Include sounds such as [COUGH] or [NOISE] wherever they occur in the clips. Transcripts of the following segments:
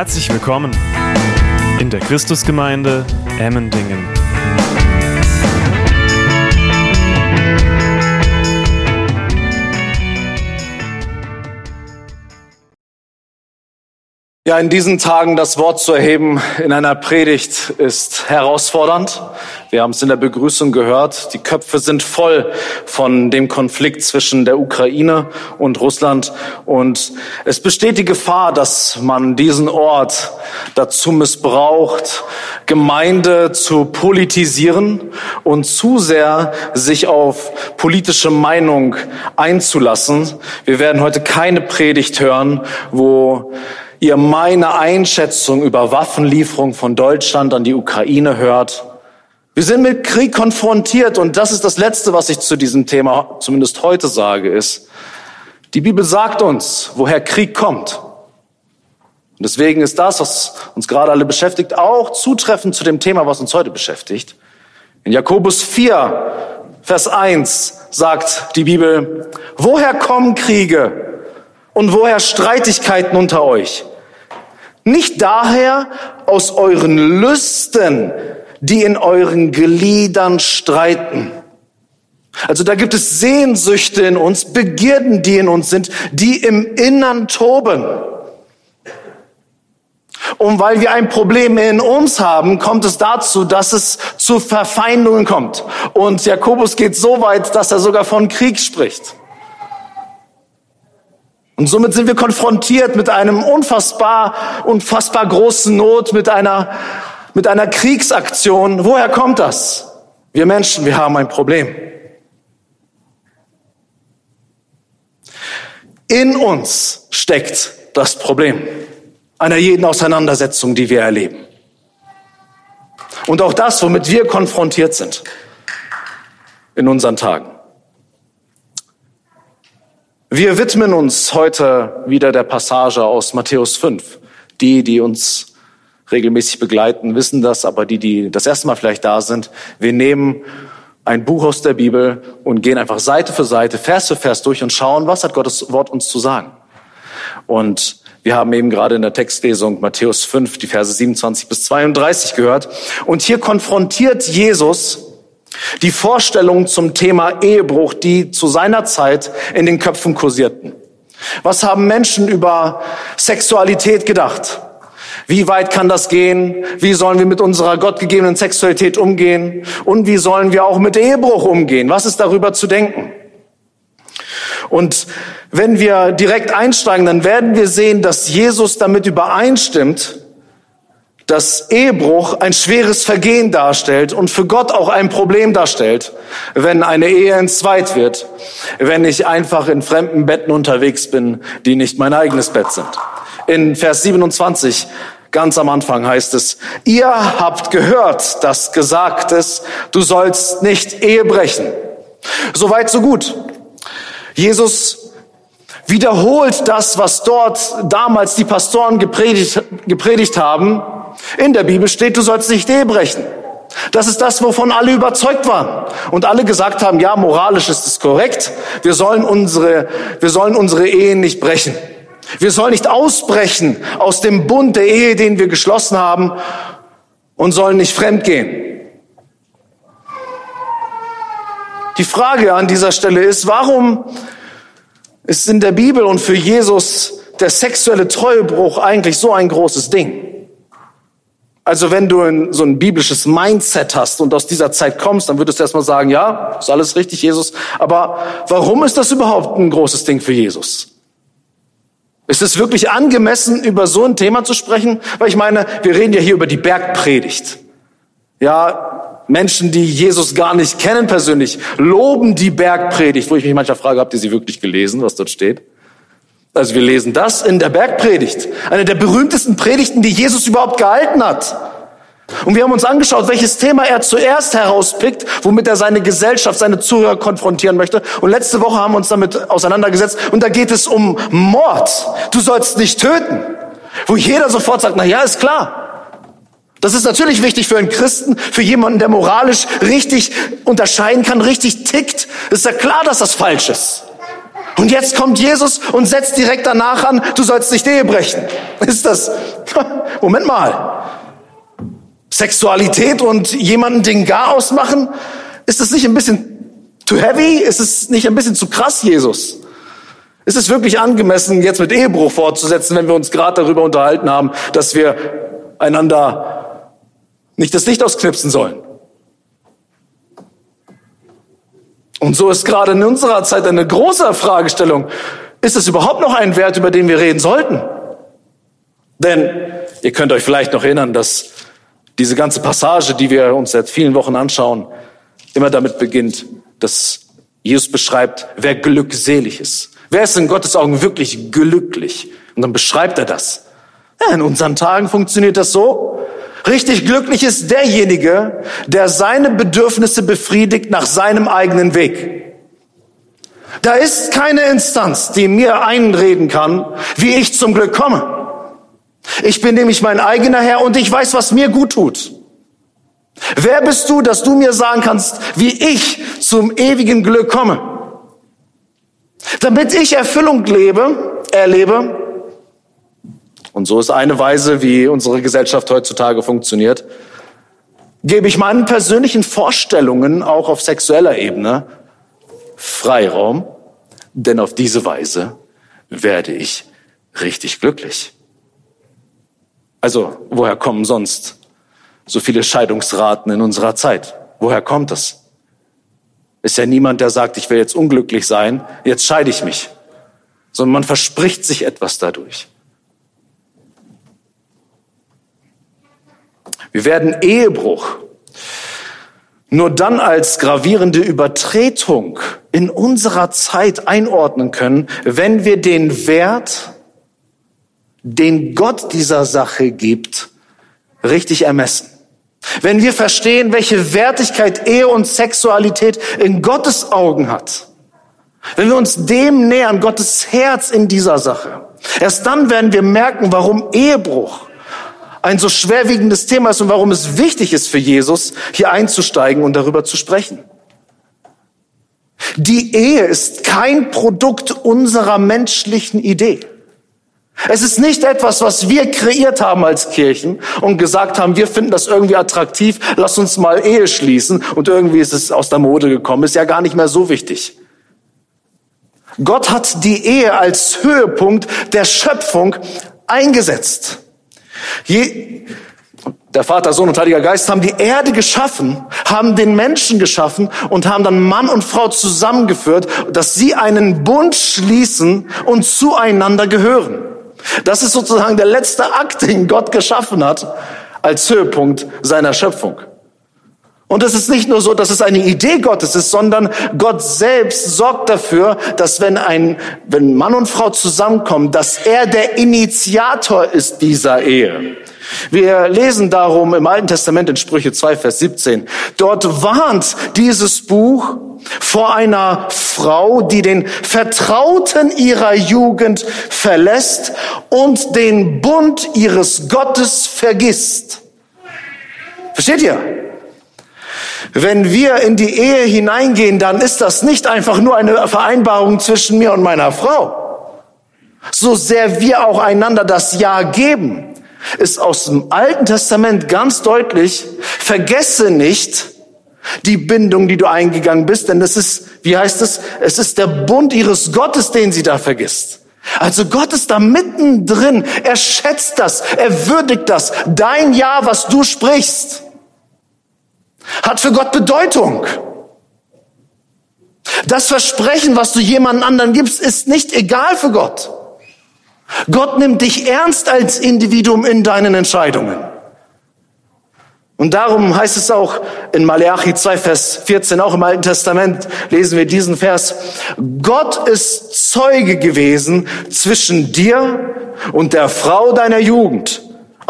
Herzlich willkommen in der Christusgemeinde Emmendingen. Ja, in diesen Tagen das Wort zu erheben in einer Predigt ist herausfordernd. Wir haben es in der Begrüßung gehört. Die Köpfe sind voll von dem Konflikt zwischen der Ukraine und Russland. Und es besteht die Gefahr, dass man diesen Ort dazu missbraucht, Gemeinde zu politisieren und zu sehr sich auf politische Meinung einzulassen. Wir werden heute keine Predigt hören, wo ihr meine Einschätzung über Waffenlieferung von Deutschland an die Ukraine hört. Wir sind mit Krieg konfrontiert und das ist das Letzte, was ich zu diesem Thema zumindest heute sage, ist, die Bibel sagt uns, woher Krieg kommt. Und deswegen ist das, was uns gerade alle beschäftigt, auch zutreffend zu dem Thema, was uns heute beschäftigt. In Jakobus 4, Vers 1 sagt die Bibel, woher kommen Kriege und woher Streitigkeiten unter euch? Nicht daher aus euren Lüsten, die in euren Gliedern streiten. Also da gibt es Sehnsüchte in uns, Begierden, die in uns sind, die im Innern toben. Und weil wir ein Problem in uns haben, kommt es dazu, dass es zu Verfeindungen kommt. Und Jakobus geht so weit, dass er sogar von Krieg spricht. Und somit sind wir konfrontiert mit einem unfassbar, unfassbar großen Not, mit einer, mit einer Kriegsaktion. Woher kommt das? Wir Menschen, wir haben ein Problem. In uns steckt das Problem einer jeden Auseinandersetzung, die wir erleben. Und auch das, womit wir konfrontiert sind in unseren Tagen. Wir widmen uns heute wieder der Passage aus Matthäus 5. Die, die uns regelmäßig begleiten, wissen das, aber die, die das erste Mal vielleicht da sind, wir nehmen ein Buch aus der Bibel und gehen einfach Seite für Seite, Vers für Vers durch und schauen, was hat Gottes Wort uns zu sagen. Und wir haben eben gerade in der Textlesung Matthäus 5, die Verse 27 bis 32 gehört. Und hier konfrontiert Jesus die Vorstellungen zum Thema Ehebruch, die zu seiner Zeit in den Köpfen kursierten. Was haben Menschen über Sexualität gedacht? Wie weit kann das gehen? Wie sollen wir mit unserer gottgegebenen Sexualität umgehen? Und wie sollen wir auch mit Ehebruch umgehen? Was ist darüber zu denken? Und wenn wir direkt einsteigen, dann werden wir sehen, dass Jesus damit übereinstimmt, dass Ehebruch ein schweres Vergehen darstellt und für Gott auch ein Problem darstellt, wenn eine Ehe entzweit wird, wenn ich einfach in fremden Betten unterwegs bin, die nicht mein eigenes Bett sind. In Vers 27 Ganz am Anfang heißt es, ihr habt gehört, dass gesagt ist, du sollst nicht Ehe brechen. Soweit, so gut. Jesus wiederholt das, was dort damals die Pastoren gepredigt, gepredigt haben in der Bibel steht, du sollst nicht Ehe brechen. Das ist das, wovon alle überzeugt waren. Und alle gesagt haben, ja, moralisch ist es korrekt. Wir sollen unsere, wir sollen unsere Ehen nicht brechen. Wir sollen nicht ausbrechen aus dem Bund der Ehe, den wir geschlossen haben und sollen nicht fremdgehen. Die Frage an dieser Stelle ist, warum ist in der Bibel und für Jesus der sexuelle Treuebruch eigentlich so ein großes Ding? Also wenn du so ein biblisches Mindset hast und aus dieser Zeit kommst, dann würdest du erstmal sagen, ja, ist alles richtig, Jesus. Aber warum ist das überhaupt ein großes Ding für Jesus? Ist es wirklich angemessen, über so ein Thema zu sprechen? Weil ich meine, wir reden ja hier über die Bergpredigt. Ja, Menschen, die Jesus gar nicht kennen persönlich, loben die Bergpredigt, wo ich mich manchmal frage, habt ihr sie wirklich gelesen, was dort steht? Also wir lesen das in der Bergpredigt, eine der berühmtesten Predigten, die Jesus überhaupt gehalten hat. Und wir haben uns angeschaut, welches Thema er zuerst herauspickt, womit er seine Gesellschaft, seine Zuhörer konfrontieren möchte. Und letzte Woche haben wir uns damit auseinandergesetzt. Und da geht es um Mord. Du sollst nicht töten. Wo jeder sofort sagt, na ja, ist klar. Das ist natürlich wichtig für einen Christen, für jemanden, der moralisch richtig unterscheiden kann, richtig tickt. Ist ja klar, dass das falsch ist. Und jetzt kommt Jesus und setzt direkt danach an, du sollst nicht Ehe brechen. Ist das, [LAUGHS] Moment mal. Sexualität und jemanden den Gar ausmachen, ist das nicht ein bisschen too heavy? Ist es nicht ein bisschen zu krass, Jesus? Ist es wirklich angemessen, jetzt mit Ehebruch fortzusetzen, wenn wir uns gerade darüber unterhalten haben, dass wir einander nicht das Licht ausknipsen sollen? Und so ist gerade in unserer Zeit eine große Fragestellung. Ist es überhaupt noch ein Wert, über den wir reden sollten? Denn ihr könnt euch vielleicht noch erinnern, dass diese ganze Passage, die wir uns seit vielen Wochen anschauen, immer damit beginnt, dass Jesus beschreibt, wer glückselig ist. Wer ist in Gottes Augen wirklich glücklich? Und dann beschreibt er das. Ja, in unseren Tagen funktioniert das so. Richtig glücklich ist derjenige, der seine Bedürfnisse befriedigt nach seinem eigenen Weg. Da ist keine Instanz, die mir einreden kann, wie ich zum Glück komme. Ich bin nämlich mein eigener Herr und ich weiß, was mir gut tut. Wer bist du, dass du mir sagen kannst, wie ich zum ewigen Glück komme? Damit ich Erfüllung lebe, erlebe, und so ist eine Weise, wie unsere Gesellschaft heutzutage funktioniert, gebe ich meinen persönlichen Vorstellungen auch auf sexueller Ebene Freiraum, denn auf diese Weise werde ich richtig glücklich. Also, woher kommen sonst so viele Scheidungsraten in unserer Zeit? Woher kommt das? Ist ja niemand, der sagt, ich will jetzt unglücklich sein, jetzt scheide ich mich. Sondern man verspricht sich etwas dadurch. Wir werden Ehebruch. Nur dann als gravierende Übertretung in unserer Zeit einordnen können, wenn wir den Wert den Gott dieser Sache gibt, richtig ermessen. Wenn wir verstehen, welche Wertigkeit Ehe und Sexualität in Gottes Augen hat, wenn wir uns dem nähern, Gottes Herz in dieser Sache, erst dann werden wir merken, warum Ehebruch ein so schwerwiegendes Thema ist und warum es wichtig ist für Jesus, hier einzusteigen und darüber zu sprechen. Die Ehe ist kein Produkt unserer menschlichen Idee. Es ist nicht etwas, was wir kreiert haben als Kirchen und gesagt haben, wir finden das irgendwie attraktiv, lass uns mal Ehe schließen und irgendwie ist es aus der Mode gekommen, ist ja gar nicht mehr so wichtig. Gott hat die Ehe als Höhepunkt der Schöpfung eingesetzt. Je, der Vater, Sohn und Heiliger Geist haben die Erde geschaffen, haben den Menschen geschaffen und haben dann Mann und Frau zusammengeführt, dass sie einen Bund schließen und zueinander gehören. Das ist sozusagen der letzte Akt, den Gott geschaffen hat, als Höhepunkt seiner Schöpfung. Und es ist nicht nur so, dass es eine Idee Gottes ist, sondern Gott selbst sorgt dafür, dass wenn ein, wenn Mann und Frau zusammenkommen, dass er der Initiator ist dieser Ehe. Wir lesen darum im Alten Testament in Sprüche 2, Vers 17. Dort warnt dieses Buch vor einer Frau, die den Vertrauten ihrer Jugend verlässt und den Bund ihres Gottes vergisst. Versteht ihr? Wenn wir in die Ehe hineingehen, dann ist das nicht einfach nur eine Vereinbarung zwischen mir und meiner Frau. So sehr wir auch einander das Ja geben, ist aus dem Alten Testament ganz deutlich, vergesse nicht, die Bindung, die du eingegangen bist, denn es ist, wie heißt es, es ist der Bund ihres Gottes, den sie da vergisst. Also Gott ist da mittendrin, er schätzt das, er würdigt das, dein Ja, was du sprichst, hat für Gott Bedeutung. Das Versprechen, was du jemandem anderen gibst, ist nicht egal für Gott. Gott nimmt dich ernst als Individuum in deinen Entscheidungen. Und darum heißt es auch in Malachi 2, Vers 14, auch im Alten Testament lesen wir diesen Vers. Gott ist Zeuge gewesen zwischen dir und der Frau deiner Jugend,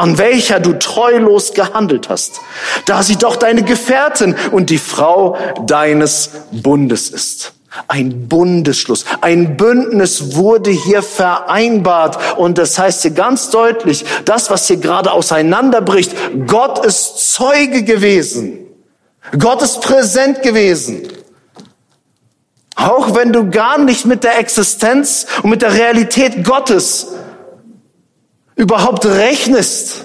an welcher du treulos gehandelt hast, da sie doch deine Gefährtin und die Frau deines Bundes ist. Ein Bundesschluss, ein Bündnis wurde hier vereinbart. Und das heißt hier ganz deutlich, das, was hier gerade auseinanderbricht, Gott ist Zeuge gewesen. Gott ist präsent gewesen. Auch wenn du gar nicht mit der Existenz und mit der Realität Gottes überhaupt rechnest.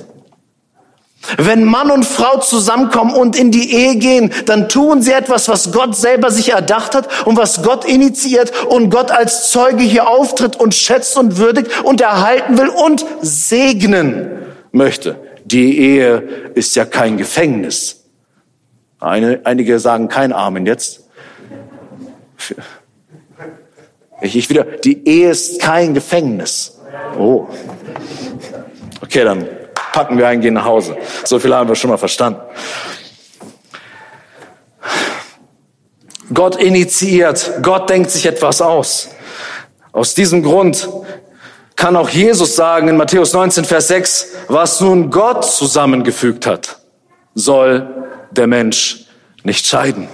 Wenn Mann und Frau zusammenkommen und in die Ehe gehen, dann tun sie etwas, was Gott selber sich erdacht hat und was Gott initiiert und Gott als Zeuge hier auftritt und schätzt und würdigt und erhalten will und segnen möchte. Die Ehe ist ja kein Gefängnis. Eine, einige sagen kein Amen jetzt. Ich, ich wieder, die Ehe ist kein Gefängnis. Oh. Okay, dann packen wir ein, gehen nach Hause. So viel haben wir schon mal verstanden. Gott initiiert, Gott denkt sich etwas aus. Aus diesem Grund kann auch Jesus sagen in Matthäus 19, Vers 6, was nun Gott zusammengefügt hat, soll der Mensch nicht scheiden.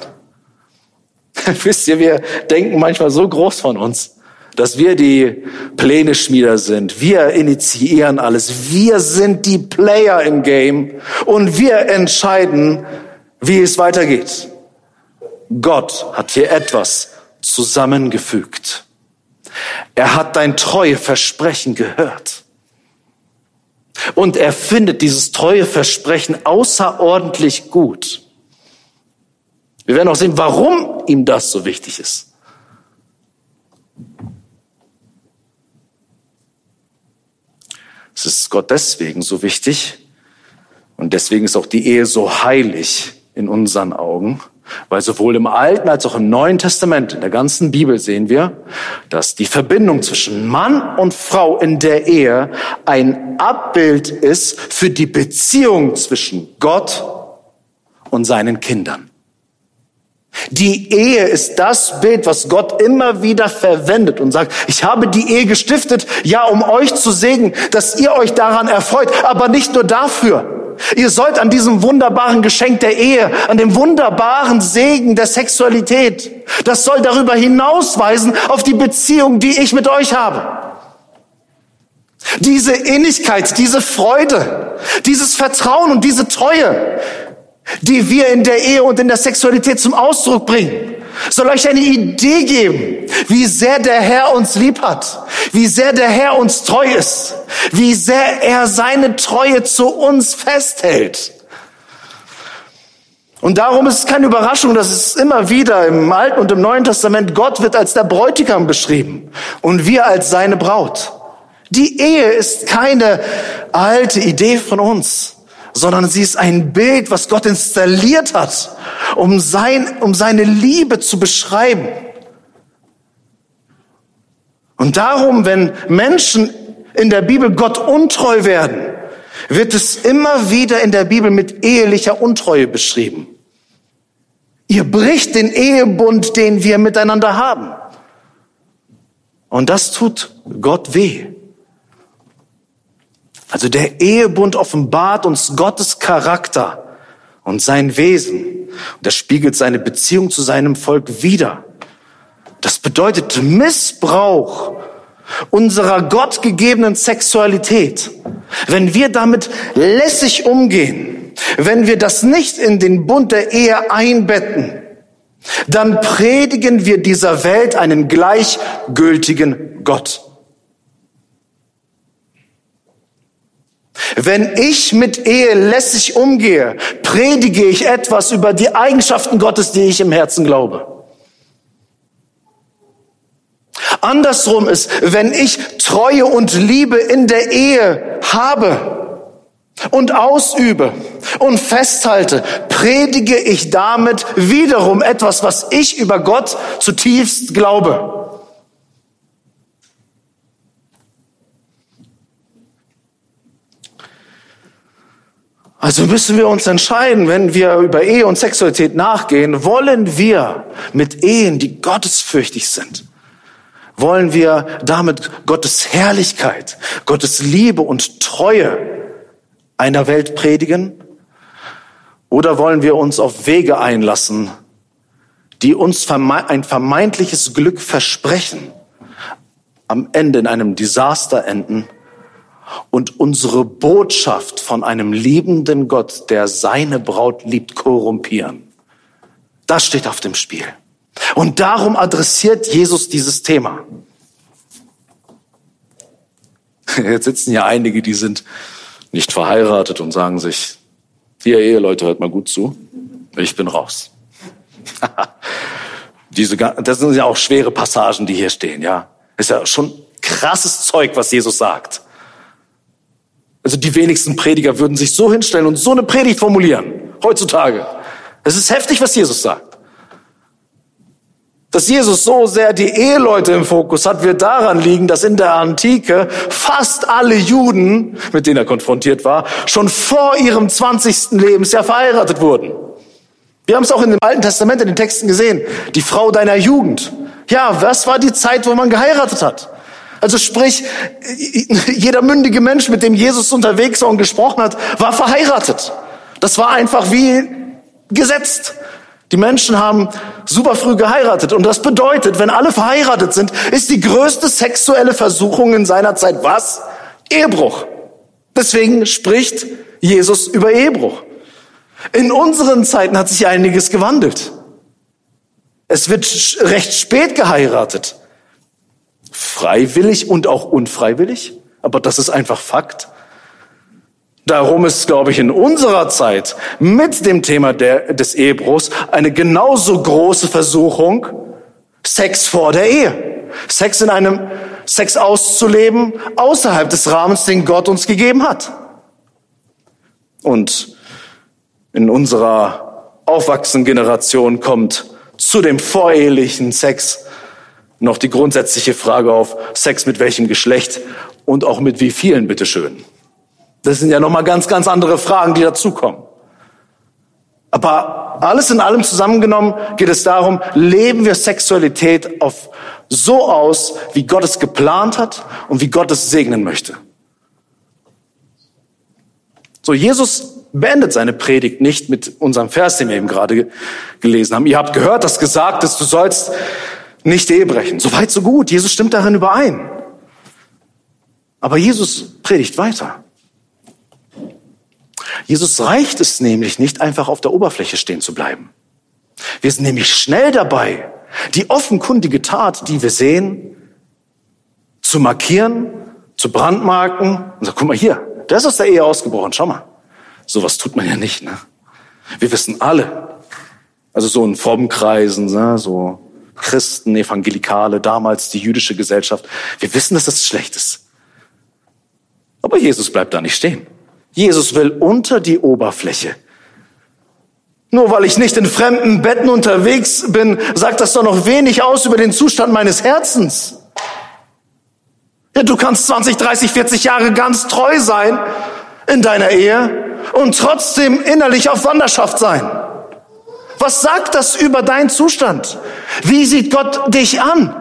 [LAUGHS] Wisst ihr, wir denken manchmal so groß von uns, dass wir die Pläne-Schmieder sind. Wir initiieren alles. Wir sind die Player im Game und wir entscheiden, wie es weitergeht. Gott hat hier etwas zusammengefügt. Er hat dein treue Versprechen gehört. Und er findet dieses treue Versprechen außerordentlich gut. Wir werden auch sehen, warum ihm das so wichtig ist. Es ist Gott deswegen so wichtig und deswegen ist auch die Ehe so heilig in unseren Augen, weil sowohl im Alten als auch im Neuen Testament, in der ganzen Bibel sehen wir, dass die Verbindung zwischen Mann und Frau in der Ehe ein Abbild ist für die Beziehung zwischen Gott und seinen Kindern. Die Ehe ist das Bild, was Gott immer wieder verwendet und sagt, ich habe die Ehe gestiftet, ja, um euch zu segnen, dass ihr euch daran erfreut, aber nicht nur dafür. Ihr sollt an diesem wunderbaren Geschenk der Ehe, an dem wunderbaren Segen der Sexualität, das soll darüber hinausweisen auf die Beziehung, die ich mit euch habe. Diese Innigkeit, diese Freude, dieses Vertrauen und diese Treue, die wir in der Ehe und in der Sexualität zum Ausdruck bringen, soll euch eine Idee geben, wie sehr der Herr uns lieb hat, wie sehr der Herr uns treu ist, wie sehr er seine Treue zu uns festhält. Und darum ist es keine Überraschung, dass es immer wieder im Alten und im Neuen Testament Gott wird als der Bräutigam beschrieben und wir als seine Braut. Die Ehe ist keine alte Idee von uns sondern sie ist ein Bild, was Gott installiert hat, um, sein, um seine Liebe zu beschreiben. Und darum, wenn Menschen in der Bibel Gott untreu werden, wird es immer wieder in der Bibel mit ehelicher Untreue beschrieben. Ihr bricht den Ehebund, den wir miteinander haben. Und das tut Gott weh. Also der Ehebund offenbart uns Gottes Charakter und sein Wesen. Und das spiegelt seine Beziehung zu seinem Volk wider. Das bedeutet Missbrauch unserer gottgegebenen Sexualität. Wenn wir damit lässig umgehen, wenn wir das nicht in den Bund der Ehe einbetten, dann predigen wir dieser Welt einen gleichgültigen Gott. Wenn ich mit Ehe lässig umgehe, predige ich etwas über die Eigenschaften Gottes, die ich im Herzen glaube. Andersrum ist, wenn ich Treue und Liebe in der Ehe habe und ausübe und festhalte, predige ich damit wiederum etwas, was ich über Gott zutiefst glaube. Also müssen wir uns entscheiden, wenn wir über Ehe und Sexualität nachgehen, wollen wir mit Ehen, die gottesfürchtig sind, wollen wir damit Gottes Herrlichkeit, Gottes Liebe und Treue einer Welt predigen? Oder wollen wir uns auf Wege einlassen, die uns ein vermeintliches Glück versprechen, am Ende in einem Desaster enden und unsere Botschaft von einem liebenden Gott, der seine Braut liebt, korrumpieren. Das steht auf dem Spiel. Und darum adressiert Jesus dieses Thema. Jetzt sitzen ja einige, die sind nicht verheiratet und sagen sich, ihr Eheleute, hört mal gut zu, ich bin raus. [LAUGHS] Diese, das sind ja auch schwere Passagen, die hier stehen, ja. Ist ja schon krasses Zeug, was Jesus sagt. Also die wenigsten Prediger würden sich so hinstellen und so eine Predigt formulieren, heutzutage. Es ist heftig, was Jesus sagt. Dass Jesus so sehr die Eheleute im Fokus hat, wird daran liegen, dass in der Antike fast alle Juden, mit denen er konfrontiert war, schon vor ihrem 20. Lebensjahr verheiratet wurden. Wir haben es auch in dem Alten Testament in den Texten gesehen. Die Frau deiner Jugend. Ja, was war die Zeit, wo man geheiratet hat? Also sprich, jeder mündige Mensch, mit dem Jesus unterwegs war und gesprochen hat, war verheiratet. Das war einfach wie gesetzt. Die Menschen haben super früh geheiratet. Und das bedeutet, wenn alle verheiratet sind, ist die größte sexuelle Versuchung in seiner Zeit was? Ehebruch. Deswegen spricht Jesus über Ehebruch. In unseren Zeiten hat sich einiges gewandelt. Es wird recht spät geheiratet. Freiwillig und auch unfreiwillig. Aber das ist einfach Fakt. Darum ist, glaube ich, in unserer Zeit mit dem Thema der, des Ehebruchs eine genauso große Versuchung, Sex vor der Ehe. Sex in einem, Sex auszuleben außerhalb des Rahmens, den Gott uns gegeben hat. Und in unserer aufwachsenden Generation kommt zu dem vorehelichen Sex noch die grundsätzliche Frage auf, Sex mit welchem Geschlecht und auch mit wie vielen, bitteschön. Das sind ja nochmal ganz, ganz andere Fragen, die dazukommen. Aber alles in allem zusammengenommen geht es darum, leben wir Sexualität auf so aus, wie Gott es geplant hat und wie Gott es segnen möchte. So, Jesus beendet seine Predigt nicht mit unserem Vers, den wir eben gerade gelesen haben. Ihr habt gehört, dass gesagt ist, du sollst nicht Ehe brechen. So weit, so gut. Jesus stimmt darin überein. Aber Jesus predigt weiter. Jesus reicht es nämlich nicht, einfach auf der Oberfläche stehen zu bleiben. Wir sind nämlich schnell dabei, die offenkundige Tat, die wir sehen, zu markieren, zu brandmarken und sagen, guck mal hier, der ist der Ehe ausgebrochen, schau mal. Sowas tut man ja nicht, ne? Wir wissen alle, also so in frommen Kreisen, ne, so Christen, Evangelikale, damals die jüdische Gesellschaft, wir wissen, dass das schlecht ist. Aber Jesus bleibt da nicht stehen. Jesus will unter die Oberfläche. Nur weil ich nicht in fremden Betten unterwegs bin, sagt das doch noch wenig aus über den Zustand meines Herzens. Ja, du kannst 20, 30, 40 Jahre ganz treu sein in deiner Ehe und trotzdem innerlich auf Wanderschaft sein. Was sagt das über deinen Zustand? Wie sieht Gott dich an?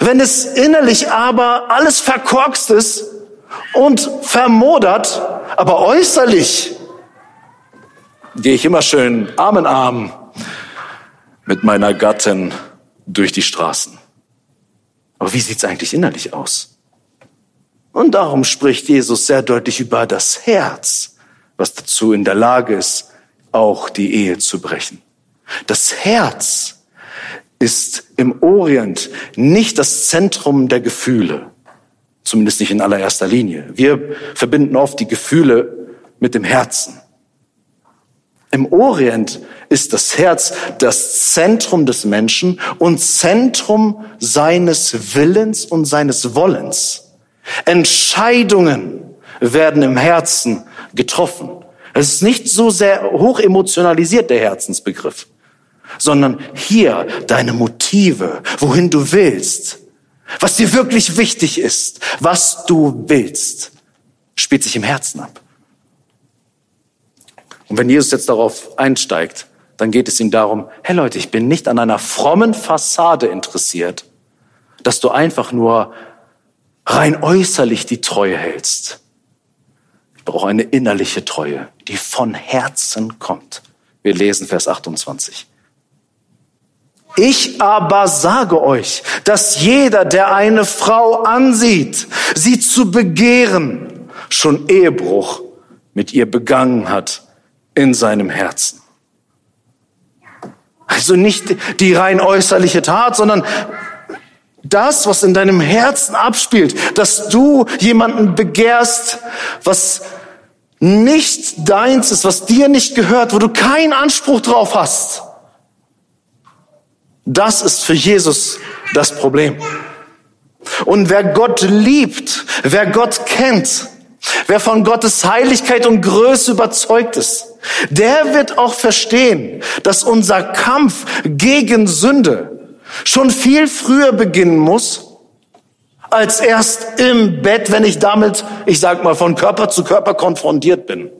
Wenn es innerlich aber alles verkorkst ist und vermodert, aber äußerlich gehe ich immer schön Arm in Arm mit meiner Gattin durch die Straßen. Aber wie sieht's eigentlich innerlich aus? Und darum spricht Jesus sehr deutlich über das Herz, was dazu in der Lage ist, auch die Ehe zu brechen. Das Herz ist im Orient nicht das Zentrum der Gefühle, Zumindest nicht in allererster Linie. Wir verbinden oft die Gefühle mit dem Herzen. Im Orient ist das Herz das Zentrum des Menschen und Zentrum seines Willens und seines Wollens. Entscheidungen werden im Herzen getroffen. Es ist nicht so sehr hoch emotionalisiert, der Herzensbegriff, sondern hier deine Motive, wohin du willst, was dir wirklich wichtig ist, was du willst, spielt sich im Herzen ab. Und wenn Jesus jetzt darauf einsteigt, dann geht es ihm darum, hey Leute, ich bin nicht an einer frommen Fassade interessiert, dass du einfach nur rein äußerlich die Treue hältst. Ich brauche eine innerliche Treue, die von Herzen kommt. Wir lesen Vers 28. Ich aber sage euch, dass jeder, der eine Frau ansieht, sie zu begehren, schon Ehebruch mit ihr begangen hat in seinem Herzen. Also nicht die rein äußerliche Tat, sondern das, was in deinem Herzen abspielt, dass du jemanden begehrst, was nicht deins ist, was dir nicht gehört, wo du keinen Anspruch drauf hast. Das ist für Jesus das Problem. Und wer Gott liebt, wer Gott kennt, wer von Gottes Heiligkeit und Größe überzeugt ist, der wird auch verstehen, dass unser Kampf gegen Sünde schon viel früher beginnen muss, als erst im Bett, wenn ich damit, ich sag mal, von Körper zu Körper konfrontiert bin.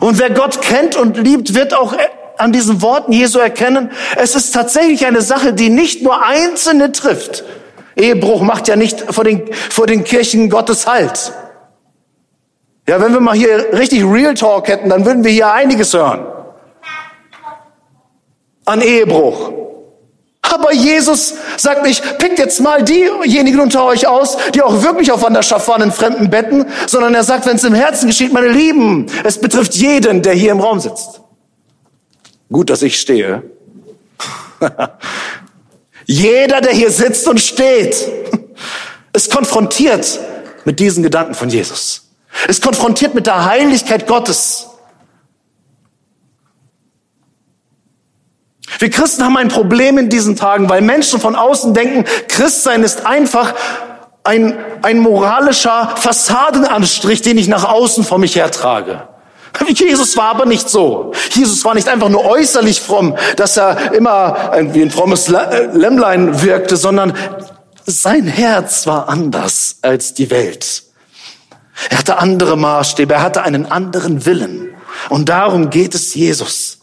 Und wer Gott kennt und liebt, wird auch an diesen Worten Jesu erkennen, es ist tatsächlich eine Sache, die nicht nur Einzelne trifft. Ehebruch macht ja nicht vor den, vor den Kirchen Gottes Halt. Ja, wenn wir mal hier richtig Real Talk hätten, dann würden wir hier einiges hören. An Ehebruch. Aber Jesus sagt nicht, pickt jetzt mal diejenigen unter euch aus, die auch wirklich aufeinander waren in fremden Betten, sondern er sagt, wenn es im Herzen geschieht, meine Lieben, es betrifft jeden, der hier im Raum sitzt. Gut, dass ich stehe. [LAUGHS] Jeder, der hier sitzt und steht, ist konfrontiert mit diesen Gedanken von Jesus. Ist konfrontiert mit der Heiligkeit Gottes. Wir Christen haben ein Problem in diesen Tagen, weil Menschen von außen denken, Christsein ist einfach ein, ein moralischer Fassadenanstrich, den ich nach außen vor mich hertrage. [LAUGHS] Jesus war aber nicht so. Jesus war nicht einfach nur äußerlich fromm, dass er immer wie ein frommes äh, Lämmlein wirkte, sondern sein Herz war anders als die Welt. Er hatte andere Maßstäbe, er hatte einen anderen Willen. Und darum geht es Jesus.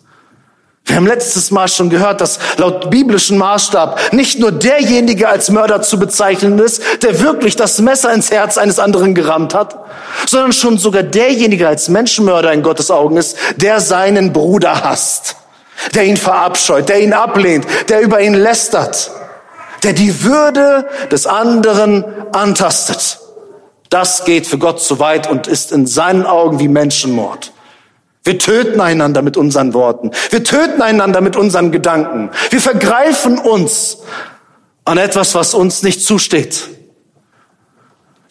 Wir haben letztes Mal schon gehört, dass laut biblischen Maßstab nicht nur derjenige als Mörder zu bezeichnen ist, der wirklich das Messer ins Herz eines anderen gerammt hat, sondern schon sogar derjenige als Menschenmörder in Gottes Augen ist, der seinen Bruder hasst, der ihn verabscheut, der ihn ablehnt, der über ihn lästert, der die Würde des anderen antastet. Das geht für Gott zu weit und ist in seinen Augen wie Menschenmord. Wir töten einander mit unseren Worten. Wir töten einander mit unseren Gedanken. Wir vergreifen uns an etwas, was uns nicht zusteht.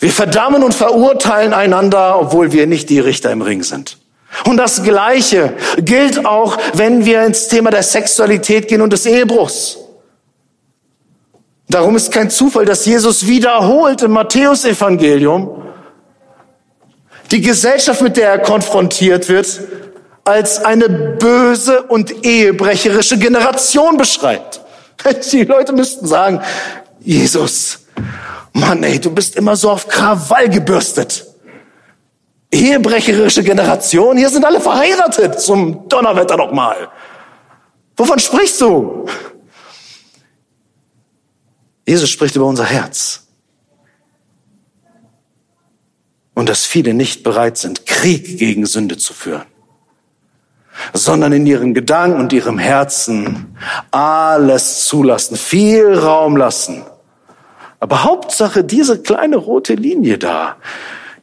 Wir verdammen und verurteilen einander, obwohl wir nicht die Richter im Ring sind. Und das Gleiche gilt auch, wenn wir ins Thema der Sexualität gehen und des Ehebruchs. Darum ist kein Zufall, dass Jesus wiederholt im Matthäusevangelium die Gesellschaft, mit der er konfrontiert wird, als eine böse und ehebrecherische Generation beschreibt. [LAUGHS] Die Leute müssten sagen, Jesus, Mann, ey, du bist immer so auf Krawall gebürstet. Ehebrecherische Generation, hier sind alle verheiratet, zum Donnerwetter noch mal. Wovon sprichst du? Jesus spricht über unser Herz. Und dass viele nicht bereit sind, Krieg gegen Sünde zu führen sondern in ihren Gedanken und ihrem Herzen alles zulassen, viel Raum lassen. Aber Hauptsache diese kleine rote Linie da,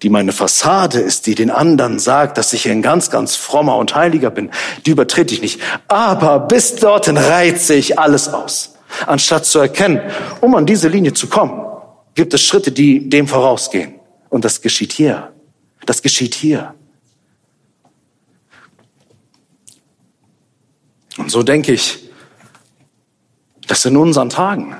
die meine Fassade ist, die den anderen sagt, dass ich ein ganz, ganz frommer und heiliger bin, die übertrete ich nicht. Aber bis dorthin reize ich alles aus. Anstatt zu erkennen, um an diese Linie zu kommen, gibt es Schritte, die dem vorausgehen. Und das geschieht hier. Das geschieht hier. Und so denke ich, dass in unseren Tagen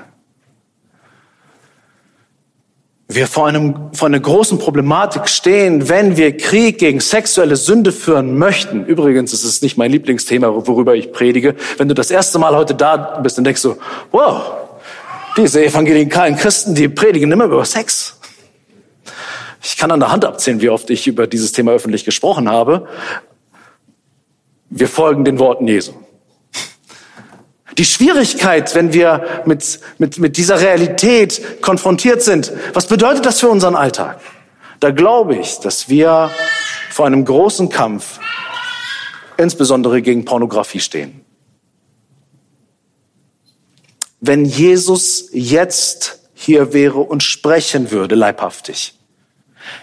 wir vor, einem, vor einer großen Problematik stehen, wenn wir Krieg gegen sexuelle Sünde führen möchten. Übrigens ist es nicht mein Lieblingsthema, worüber ich predige. Wenn du das erste Mal heute da bist, dann denkst du, wow, diese evangelikalen Christen, die predigen immer über Sex. Ich kann an der Hand abzählen, wie oft ich über dieses Thema öffentlich gesprochen habe. Wir folgen den Worten Jesu. Die Schwierigkeit, wenn wir mit, mit, mit dieser Realität konfrontiert sind, was bedeutet das für unseren Alltag? Da glaube ich, dass wir vor einem großen Kampf, insbesondere gegen Pornografie stehen. Wenn Jesus jetzt hier wäre und sprechen würde, leibhaftig,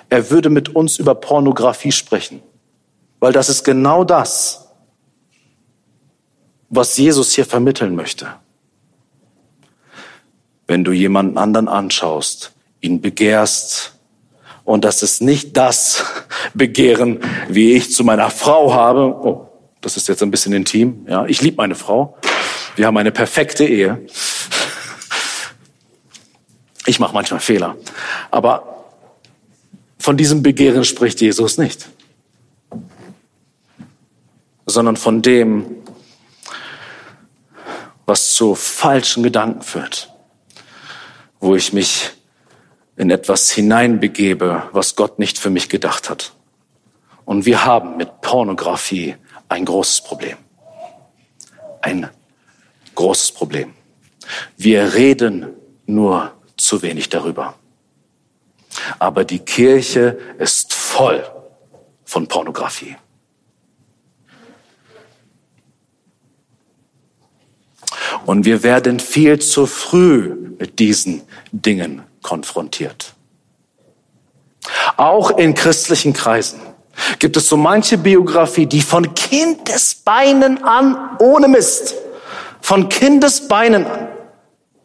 er würde mit uns über Pornografie sprechen, weil das ist genau das, was Jesus hier vermitteln möchte. wenn du jemanden anderen anschaust, ihn begehrst. Und das ist nicht das [LAUGHS] Begehren, wie ich zu meiner Frau habe. Oh, das ist jetzt ein bisschen intim. Ja, ich liebe meine Frau. Wir haben eine perfekte Ehe. Ich mache manchmal Fehler. Aber von diesem Begehren spricht Jesus nicht, sondern von dem, was zu falschen Gedanken führt, wo ich mich in etwas hineinbegebe, was Gott nicht für mich gedacht hat. Und wir haben mit Pornografie ein großes Problem. Ein großes Problem. Wir reden nur zu wenig darüber. Aber die Kirche ist voll von Pornografie. Und wir werden viel zu früh mit diesen Dingen konfrontiert. Auch in christlichen Kreisen gibt es so manche Biografie, die von Kindesbeinen an, ohne Mist, von Kindesbeinen an,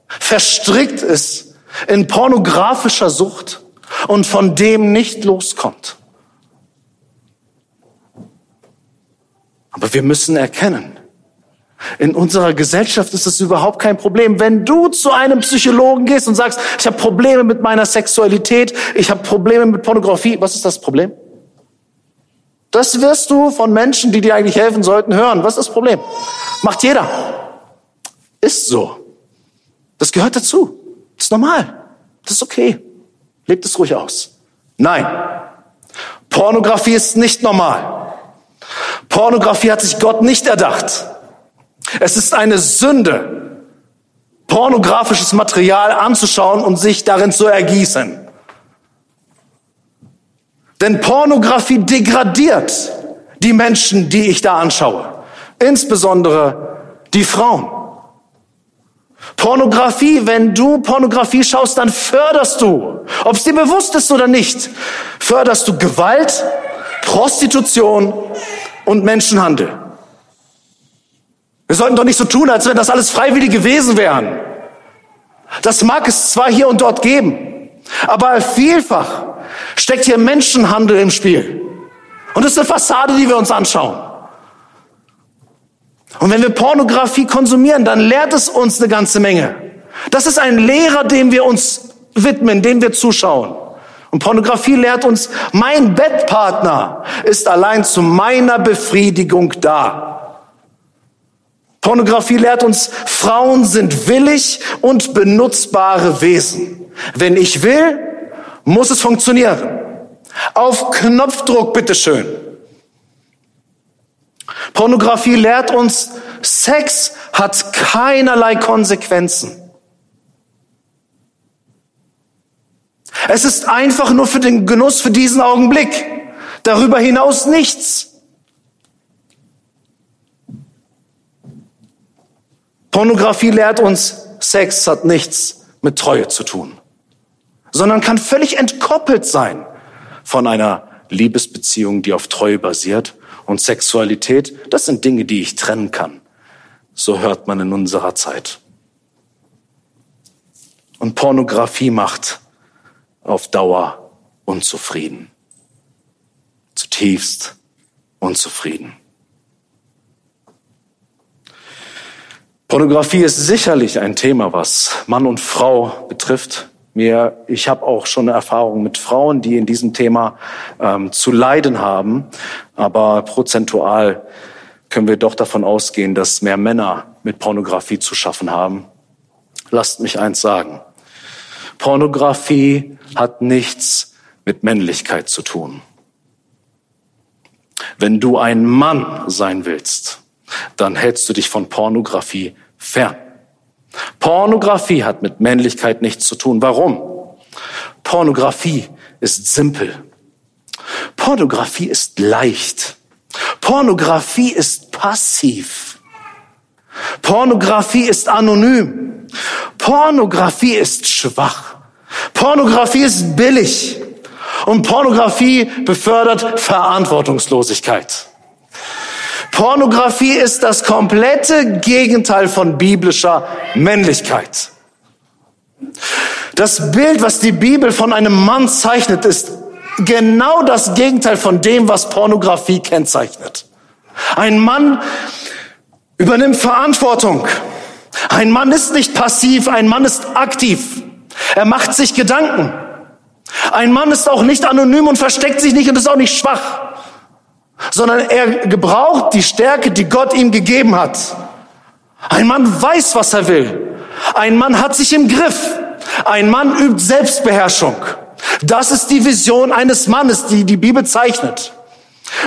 verstrickt ist in pornografischer Sucht und von dem nicht loskommt. Aber wir müssen erkennen, in unserer Gesellschaft ist es überhaupt kein Problem. Wenn du zu einem Psychologen gehst und sagst, ich habe Probleme mit meiner Sexualität, ich habe Probleme mit Pornografie, was ist das Problem? Das wirst du von Menschen, die dir eigentlich helfen sollten, hören. Was ist das Problem? Macht jeder. Ist so. Das gehört dazu. Das ist normal. Das ist okay. Lebt es ruhig aus. Nein. Pornografie ist nicht normal. Pornografie hat sich Gott nicht erdacht. Es ist eine Sünde, pornografisches Material anzuschauen und sich darin zu ergießen. Denn Pornografie degradiert die Menschen, die ich da anschaue. Insbesondere die Frauen. Pornografie, wenn du Pornografie schaust, dann förderst du, ob es dir bewusst ist oder nicht, förderst du Gewalt, Prostitution und Menschenhandel. Wir sollten doch nicht so tun, als wenn das alles freiwillig gewesen wären. Das mag es zwar hier und dort geben, aber vielfach steckt hier Menschenhandel im Spiel. Und das ist eine Fassade, die wir uns anschauen. Und wenn wir Pornografie konsumieren, dann lehrt es uns eine ganze Menge. Das ist ein Lehrer, dem wir uns widmen, dem wir zuschauen. Und Pornografie lehrt uns, mein Bettpartner ist allein zu meiner Befriedigung da. Pornografie lehrt uns, Frauen sind willig und benutzbare Wesen. Wenn ich will, muss es funktionieren. Auf Knopfdruck, bitteschön. Pornografie lehrt uns, Sex hat keinerlei Konsequenzen. Es ist einfach nur für den Genuss für diesen Augenblick. Darüber hinaus nichts. Pornografie lehrt uns, Sex hat nichts mit Treue zu tun, sondern kann völlig entkoppelt sein von einer Liebesbeziehung, die auf Treue basiert und Sexualität, das sind Dinge, die ich trennen kann. So hört man in unserer Zeit. Und Pornografie macht auf Dauer unzufrieden. Zutiefst unzufrieden. Pornografie ist sicherlich ein Thema, was Mann und Frau betrifft. Mir, ich habe auch schon eine Erfahrung mit Frauen, die in diesem Thema ähm, zu leiden haben. Aber prozentual können wir doch davon ausgehen, dass mehr Männer mit Pornografie zu schaffen haben. Lasst mich eins sagen. Pornografie hat nichts mit Männlichkeit zu tun. Wenn du ein Mann sein willst, dann hältst du dich von Pornografie fern. Pornografie hat mit Männlichkeit nichts zu tun. Warum? Pornografie ist simpel. Pornografie ist leicht. Pornografie ist passiv. Pornografie ist anonym. Pornografie ist schwach. Pornografie ist billig. Und Pornografie befördert Verantwortungslosigkeit. Pornografie ist das komplette Gegenteil von biblischer Männlichkeit. Das Bild, was die Bibel von einem Mann zeichnet, ist genau das Gegenteil von dem, was Pornografie kennzeichnet. Ein Mann übernimmt Verantwortung. Ein Mann ist nicht passiv, ein Mann ist aktiv. Er macht sich Gedanken. Ein Mann ist auch nicht anonym und versteckt sich nicht und ist auch nicht schwach, sondern er gebraucht die Stärke, die Gott ihm gegeben hat. Ein Mann weiß, was er will. Ein Mann hat sich im Griff. Ein Mann übt Selbstbeherrschung. Das ist die Vision eines Mannes, die die Bibel zeichnet.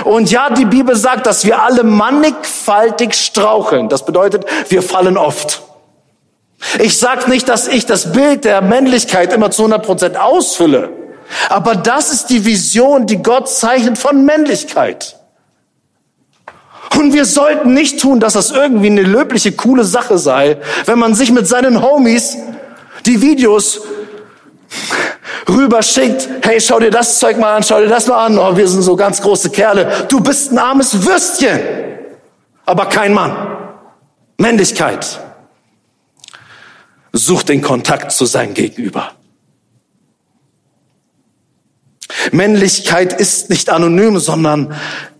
Und ja, die Bibel sagt, dass wir alle mannigfaltig straucheln. Das bedeutet, wir fallen oft. Ich sage nicht, dass ich das Bild der Männlichkeit immer zu 100 Prozent ausfülle. Aber das ist die Vision, die Gott zeichnet von Männlichkeit. Und wir sollten nicht tun, dass das irgendwie eine löbliche, coole Sache sei, wenn man sich mit seinen Homies die Videos rüberschickt, hey, schau dir das Zeug mal an, schau dir das mal an, oh, wir sind so ganz große Kerle. Du bist ein armes Würstchen, aber kein Mann. Männlichkeit. Such den Kontakt zu seinem Gegenüber. Männlichkeit ist nicht anonym, sondern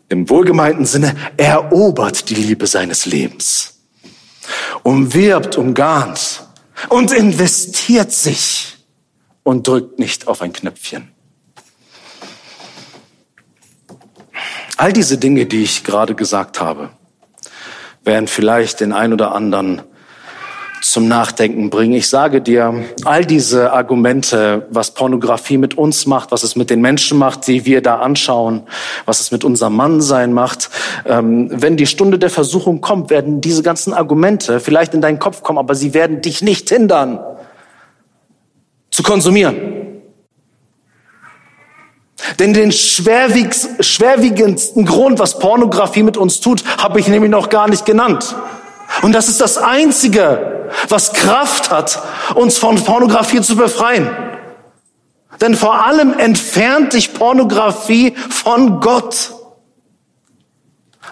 im wohlgemeinten Sinne erobert die Liebe seines Lebens, umwirbt, umgarnt und investiert sich und drückt nicht auf ein Knöpfchen. All diese Dinge, die ich gerade gesagt habe, werden vielleicht den ein oder anderen zum Nachdenken bringen. Ich sage dir, all diese Argumente, was Pornografie mit uns macht, was es mit den Menschen macht, die wir da anschauen, was es mit unserem Mannsein macht, ähm, wenn die Stunde der Versuchung kommt, werden diese ganzen Argumente vielleicht in deinen Kopf kommen, aber sie werden dich nicht hindern, zu konsumieren. Denn den schwerwiegendsten Grund, was Pornografie mit uns tut, habe ich nämlich noch gar nicht genannt. Und das ist das Einzige, was Kraft hat, uns von Pornografie zu befreien. Denn vor allem entfernt dich Pornografie von Gott.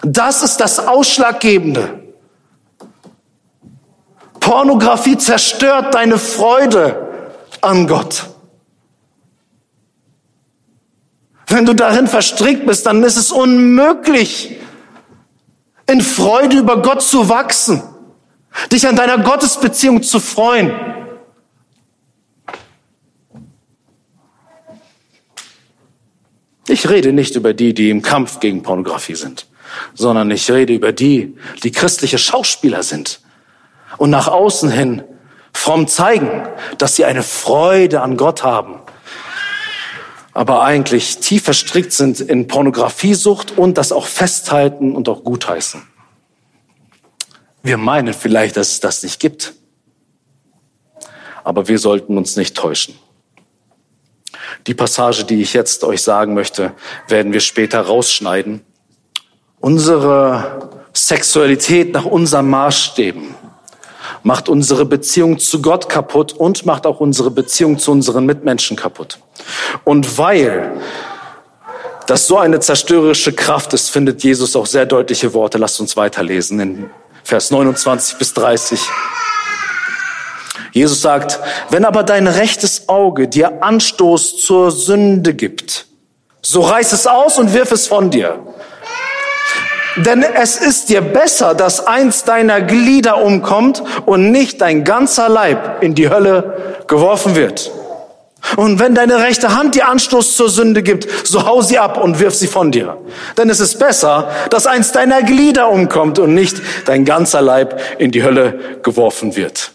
Das ist das Ausschlaggebende. Pornografie zerstört deine Freude an Gott. Wenn du darin verstrickt bist, dann ist es unmöglich, in Freude über Gott zu wachsen, dich an deiner Gottesbeziehung zu freuen. Ich rede nicht über die, die im Kampf gegen Pornografie sind, sondern ich rede über die, die christliche Schauspieler sind und nach außen hin fromm zeigen, dass sie eine Freude an Gott haben, aber eigentlich tief verstrickt sind in Pornografiesucht und das auch festhalten und auch gutheißen. Wir meinen vielleicht, dass es das nicht gibt, aber wir sollten uns nicht täuschen. Die Passage, die ich jetzt euch sagen möchte, werden wir später rausschneiden. Unsere Sexualität nach unseren Maßstäben macht unsere Beziehung zu Gott kaputt und macht auch unsere Beziehung zu unseren Mitmenschen kaputt. Und weil das so eine zerstörerische Kraft ist, findet Jesus auch sehr deutliche Worte. Lasst uns weiterlesen in Vers 29 bis 30. Jesus sagt, wenn aber dein rechtes Auge dir Anstoß zur Sünde gibt, so reiß es aus und wirf es von dir. Denn es ist dir besser, dass eins deiner Glieder umkommt und nicht dein ganzer Leib in die Hölle geworfen wird. Und wenn deine rechte Hand dir Anstoß zur Sünde gibt, so hau sie ab und wirf sie von dir. Denn es ist besser, dass eins deiner Glieder umkommt und nicht dein ganzer Leib in die Hölle geworfen wird.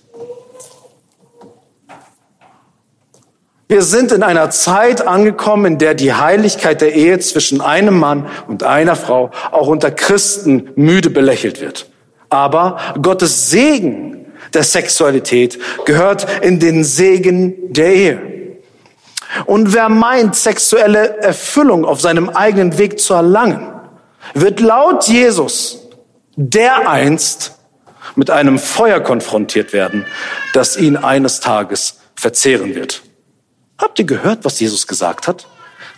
Wir sind in einer Zeit angekommen, in der die Heiligkeit der Ehe zwischen einem Mann und einer Frau auch unter Christen müde belächelt wird. Aber Gottes Segen der Sexualität gehört in den Segen der Ehe. Und wer meint, sexuelle Erfüllung auf seinem eigenen Weg zu erlangen, wird laut Jesus dereinst mit einem Feuer konfrontiert werden, das ihn eines Tages verzehren wird. Habt ihr gehört, was Jesus gesagt hat?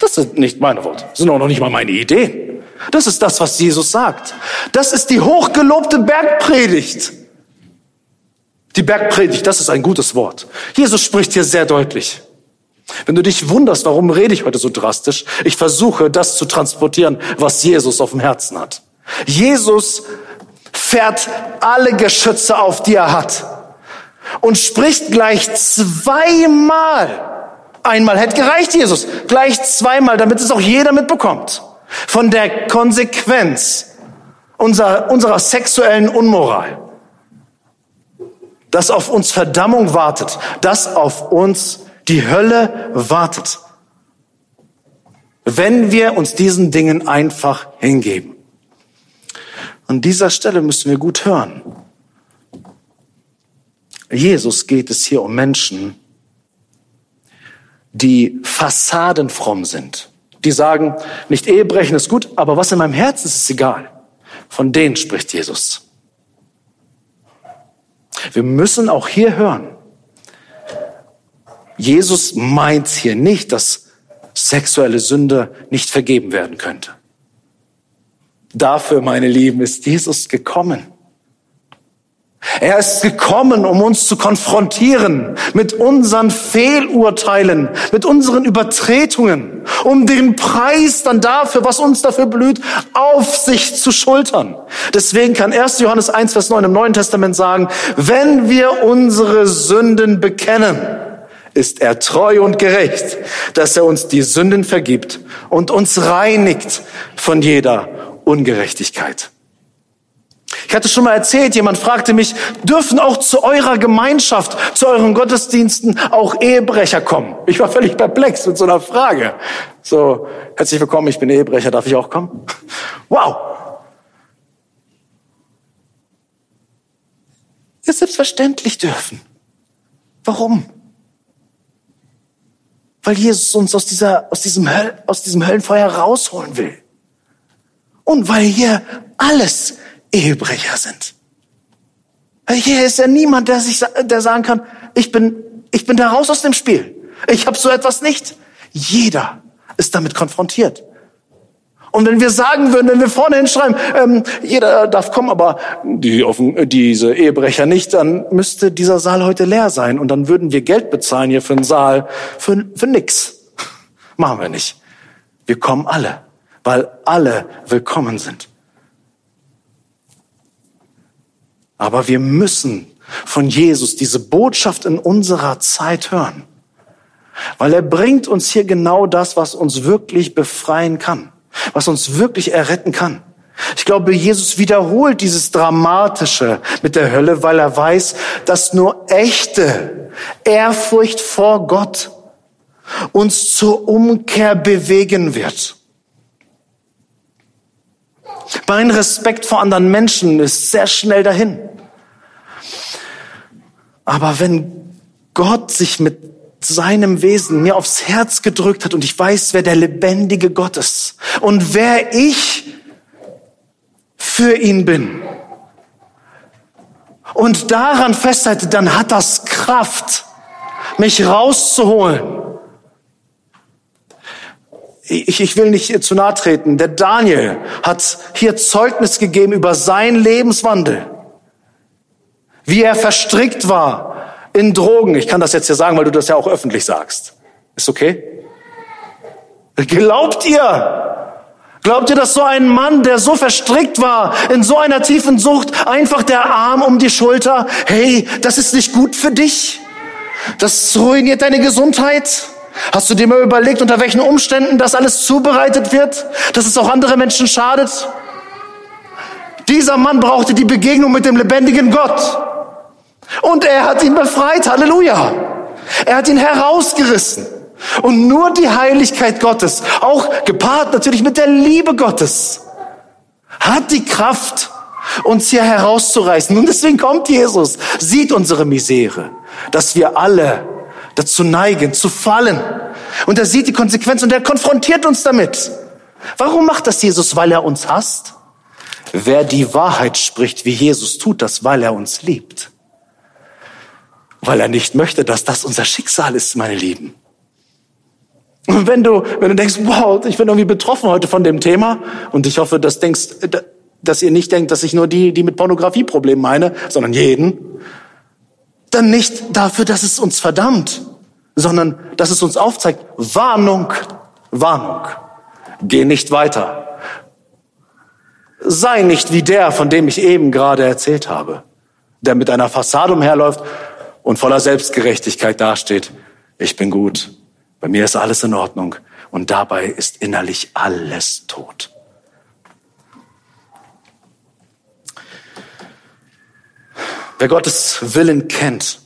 Das sind nicht meine Worte, das sind auch noch nicht mal meine Ideen. Das ist das, was Jesus sagt. Das ist die hochgelobte Bergpredigt. Die Bergpredigt, das ist ein gutes Wort. Jesus spricht hier sehr deutlich. Wenn du dich wunderst, warum rede ich heute so drastisch, ich versuche das zu transportieren, was Jesus auf dem Herzen hat. Jesus fährt alle Geschütze auf, die er hat und spricht gleich zweimal. Einmal hätte gereicht, Jesus. Gleich zweimal, damit es auch jeder mitbekommt. Von der Konsequenz unserer, unserer sexuellen Unmoral. Dass auf uns Verdammung wartet. Dass auf uns die Hölle wartet. Wenn wir uns diesen Dingen einfach hingeben. An dieser Stelle müssen wir gut hören. Jesus geht es hier um Menschen, die fassadenfromm sind. Die sagen, nicht Ehebrechen ist gut, aber was in meinem Herzen ist, ist egal. Von denen spricht Jesus. Wir müssen auch hier hören. Jesus meint hier nicht, dass sexuelle Sünde nicht vergeben werden könnte. Dafür, meine Lieben, ist Jesus gekommen. Er ist gekommen, um uns zu konfrontieren mit unseren Fehlurteilen, mit unseren Übertretungen, um den Preis dann dafür, was uns dafür blüht, auf sich zu schultern. Deswegen kann 1. Johannes 1, Vers 9 im Neuen Testament sagen, wenn wir unsere Sünden bekennen, ist er treu und gerecht, dass er uns die Sünden vergibt und uns reinigt von jeder Ungerechtigkeit. Ich hatte schon mal erzählt, jemand fragte mich, dürfen auch zu eurer Gemeinschaft, zu euren Gottesdiensten auch Ehebrecher kommen? Ich war völlig perplex mit so einer Frage. So, herzlich willkommen, ich bin Ehebrecher, darf ich auch kommen? Wow! Ja, selbstverständlich dürfen. Warum? Weil Jesus uns aus, dieser, aus, diesem, Höll, aus diesem Höllenfeuer rausholen will. Und weil hier alles Ehebrecher sind. Hier ist ja niemand, der sich, der sagen kann, ich bin, ich bin da raus aus dem Spiel. Ich habe so etwas nicht. Jeder ist damit konfrontiert. Und wenn wir sagen würden, wenn wir vorne hinschreiben, ähm, jeder darf kommen, aber die, offen, diese Ehebrecher nicht, dann müsste dieser Saal heute leer sein und dann würden wir Geld bezahlen hier für einen Saal für, für nix. [LAUGHS] Machen wir nicht. Wir kommen alle, weil alle willkommen sind. Aber wir müssen von Jesus diese Botschaft in unserer Zeit hören, weil er bringt uns hier genau das, was uns wirklich befreien kann was uns wirklich erretten kann. Ich glaube, Jesus wiederholt dieses Dramatische mit der Hölle, weil er weiß, dass nur echte Ehrfurcht vor Gott uns zur Umkehr bewegen wird. Mein Respekt vor anderen Menschen ist sehr schnell dahin. Aber wenn Gott sich mit seinem Wesen mir aufs Herz gedrückt hat und ich weiß, wer der lebendige Gott ist und wer ich für ihn bin. Und daran festhalte, dann hat das Kraft, mich rauszuholen. Ich, ich will nicht zu nahe treten. Der Daniel hat hier Zeugnis gegeben über seinen Lebenswandel, wie er verstrickt war in Drogen. Ich kann das jetzt hier sagen, weil du das ja auch öffentlich sagst. Ist okay? Glaubt ihr? Glaubt ihr, dass so ein Mann, der so verstrickt war, in so einer tiefen Sucht, einfach der Arm um die Schulter, hey, das ist nicht gut für dich? Das ruiniert deine Gesundheit? Hast du dir mal überlegt, unter welchen Umständen das alles zubereitet wird, dass es auch andere Menschen schadet? Dieser Mann brauchte die Begegnung mit dem lebendigen Gott. Und er hat ihn befreit. Halleluja. Er hat ihn herausgerissen. Und nur die Heiligkeit Gottes, auch gepaart natürlich mit der Liebe Gottes, hat die Kraft, uns hier herauszureißen. Und deswegen kommt Jesus, sieht unsere Misere, dass wir alle dazu neigen, zu fallen. Und er sieht die Konsequenz und er konfrontiert uns damit. Warum macht das Jesus? Weil er uns hasst? Wer die Wahrheit spricht, wie Jesus tut das, weil er uns liebt weil er nicht möchte, dass das unser Schicksal ist, meine Lieben. Und wenn du, wenn du denkst, wow, ich bin irgendwie betroffen heute von dem Thema, und ich hoffe, dass denkst, dass ihr nicht denkt, dass ich nur die, die mit Pornografie Problemen meine, sondern jeden, dann nicht dafür, dass es uns verdammt, sondern dass es uns aufzeigt, Warnung, Warnung. Geh nicht weiter. Sei nicht wie der, von dem ich eben gerade erzählt habe, der mit einer Fassade umherläuft und voller Selbstgerechtigkeit dasteht. Ich bin gut. Bei mir ist alles in Ordnung. Und dabei ist innerlich alles tot. Wer Gottes Willen kennt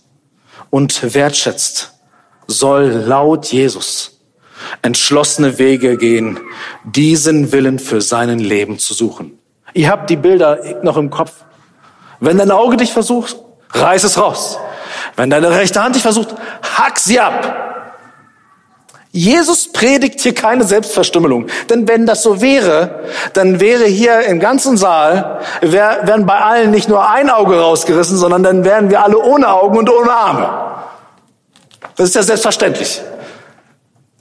und wertschätzt, soll laut Jesus entschlossene Wege gehen, diesen Willen für sein Leben zu suchen. Ihr habt die Bilder noch im Kopf. Wenn dein Auge dich versucht, reiß es raus. Wenn deine rechte Hand dich versucht, hack sie ab. Jesus predigt hier keine Selbstverstümmelung. Denn wenn das so wäre, dann wäre hier im ganzen Saal, wär, wären bei allen nicht nur ein Auge rausgerissen, sondern dann wären wir alle ohne Augen und ohne Arme. Das ist ja selbstverständlich.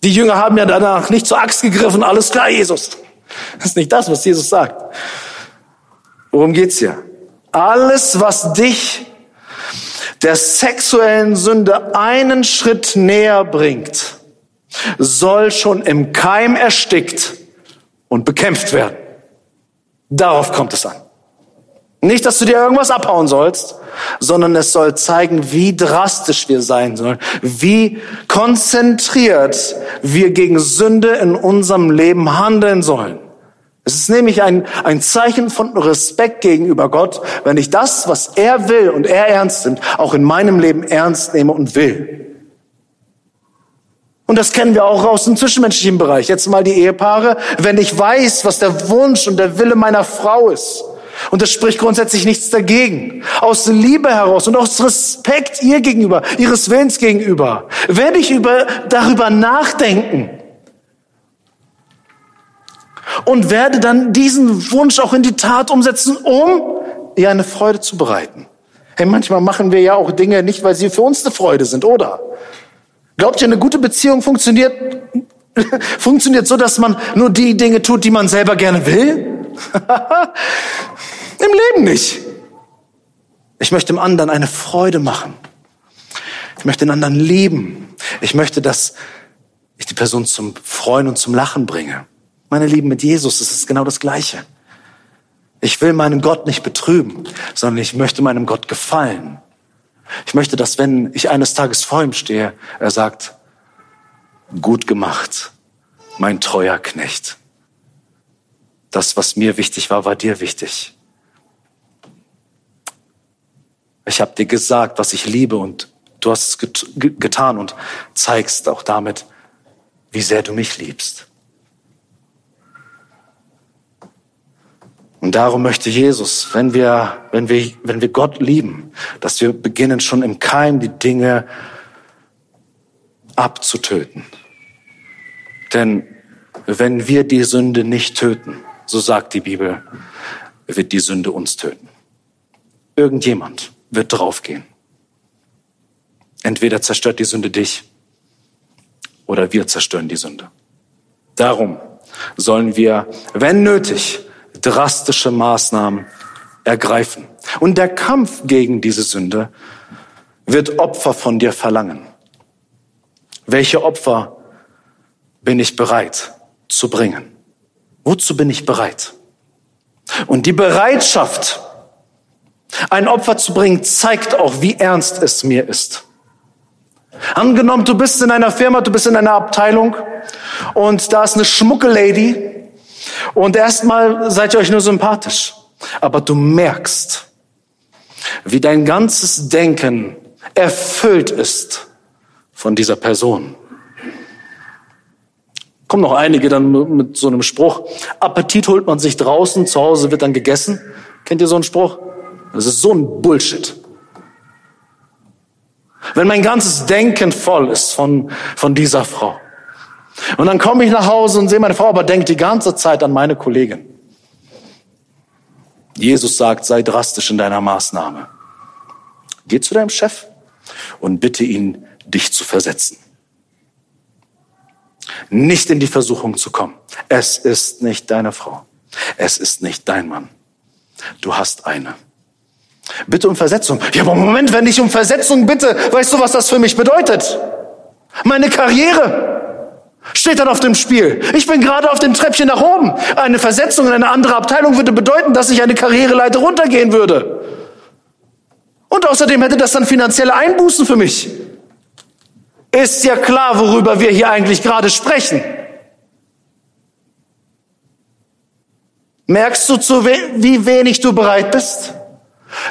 Die Jünger haben ja danach nicht zur Axt gegriffen, alles klar, Jesus. Das ist nicht das, was Jesus sagt. Worum geht's hier? Alles, was dich der sexuellen Sünde einen Schritt näher bringt, soll schon im Keim erstickt und bekämpft werden. Darauf kommt es an. Nicht, dass du dir irgendwas abhauen sollst, sondern es soll zeigen, wie drastisch wir sein sollen, wie konzentriert wir gegen Sünde in unserem Leben handeln sollen. Es ist nämlich ein, ein Zeichen von Respekt gegenüber Gott, wenn ich das, was er will und er ernst nimmt, auch in meinem Leben ernst nehme und will. Und das kennen wir auch aus dem zwischenmenschlichen Bereich. Jetzt mal die Ehepaare. Wenn ich weiß, was der Wunsch und der Wille meiner Frau ist, und es spricht grundsätzlich nichts dagegen. Aus Liebe heraus und aus Respekt ihr gegenüber, ihres Willens gegenüber, werde ich über, darüber nachdenken. Und werde dann diesen Wunsch auch in die Tat umsetzen, um ihr eine Freude zu bereiten. Hey, manchmal machen wir ja auch Dinge nicht, weil sie für uns eine Freude sind, oder? Glaubt ihr, eine gute Beziehung funktioniert, [LAUGHS] funktioniert so, dass man nur die Dinge tut, die man selber gerne will? [LAUGHS] Im Leben nicht. Ich möchte dem anderen eine Freude machen. Ich möchte den anderen lieben. Ich möchte, dass ich die Person zum Freuen und zum Lachen bringe. Meine Lieben, mit Jesus ist es genau das Gleiche. Ich will meinen Gott nicht betrüben, sondern ich möchte meinem Gott gefallen. Ich möchte, dass wenn ich eines Tages vor ihm stehe, er sagt, gut gemacht, mein treuer Knecht. Das, was mir wichtig war, war dir wichtig. Ich habe dir gesagt, was ich liebe und du hast es get getan und zeigst auch damit, wie sehr du mich liebst. Und darum möchte Jesus, wenn wir, wenn wir, wenn wir Gott lieben, dass wir beginnen schon im Keim die Dinge abzutöten. Denn wenn wir die Sünde nicht töten, so sagt die Bibel, wird die Sünde uns töten. Irgendjemand wird draufgehen. Entweder zerstört die Sünde dich oder wir zerstören die Sünde. Darum sollen wir, wenn nötig, drastische Maßnahmen ergreifen. Und der Kampf gegen diese Sünde wird Opfer von dir verlangen. Welche Opfer bin ich bereit zu bringen? Wozu bin ich bereit? Und die Bereitschaft, ein Opfer zu bringen, zeigt auch, wie ernst es mir ist. Angenommen, du bist in einer Firma, du bist in einer Abteilung und da ist eine schmucke Lady, und erstmal seid ihr euch nur sympathisch. Aber du merkst, wie dein ganzes Denken erfüllt ist von dieser Person. Kommen noch einige dann mit so einem Spruch. Appetit holt man sich draußen, zu Hause wird dann gegessen. Kennt ihr so einen Spruch? Das ist so ein Bullshit. Wenn mein ganzes Denken voll ist von, von dieser Frau, und dann komme ich nach Hause und sehe meine Frau, aber denkt die ganze Zeit an meine Kollegin. Jesus sagt, sei drastisch in deiner Maßnahme. Geh zu deinem Chef und bitte ihn, dich zu versetzen. Nicht in die Versuchung zu kommen. Es ist nicht deine Frau. Es ist nicht dein Mann. Du hast eine. Bitte um Versetzung. Ja, aber Moment, wenn ich um Versetzung bitte, weißt du, was das für mich bedeutet? Meine Karriere steht dann auf dem Spiel. Ich bin gerade auf dem Treppchen nach oben. Eine Versetzung in eine andere Abteilung würde bedeuten, dass ich eine Karriereleiter runtergehen würde. Und außerdem hätte das dann finanzielle Einbußen für mich. Ist ja klar, worüber wir hier eigentlich gerade sprechen. Merkst du, zu we wie wenig du bereit bist?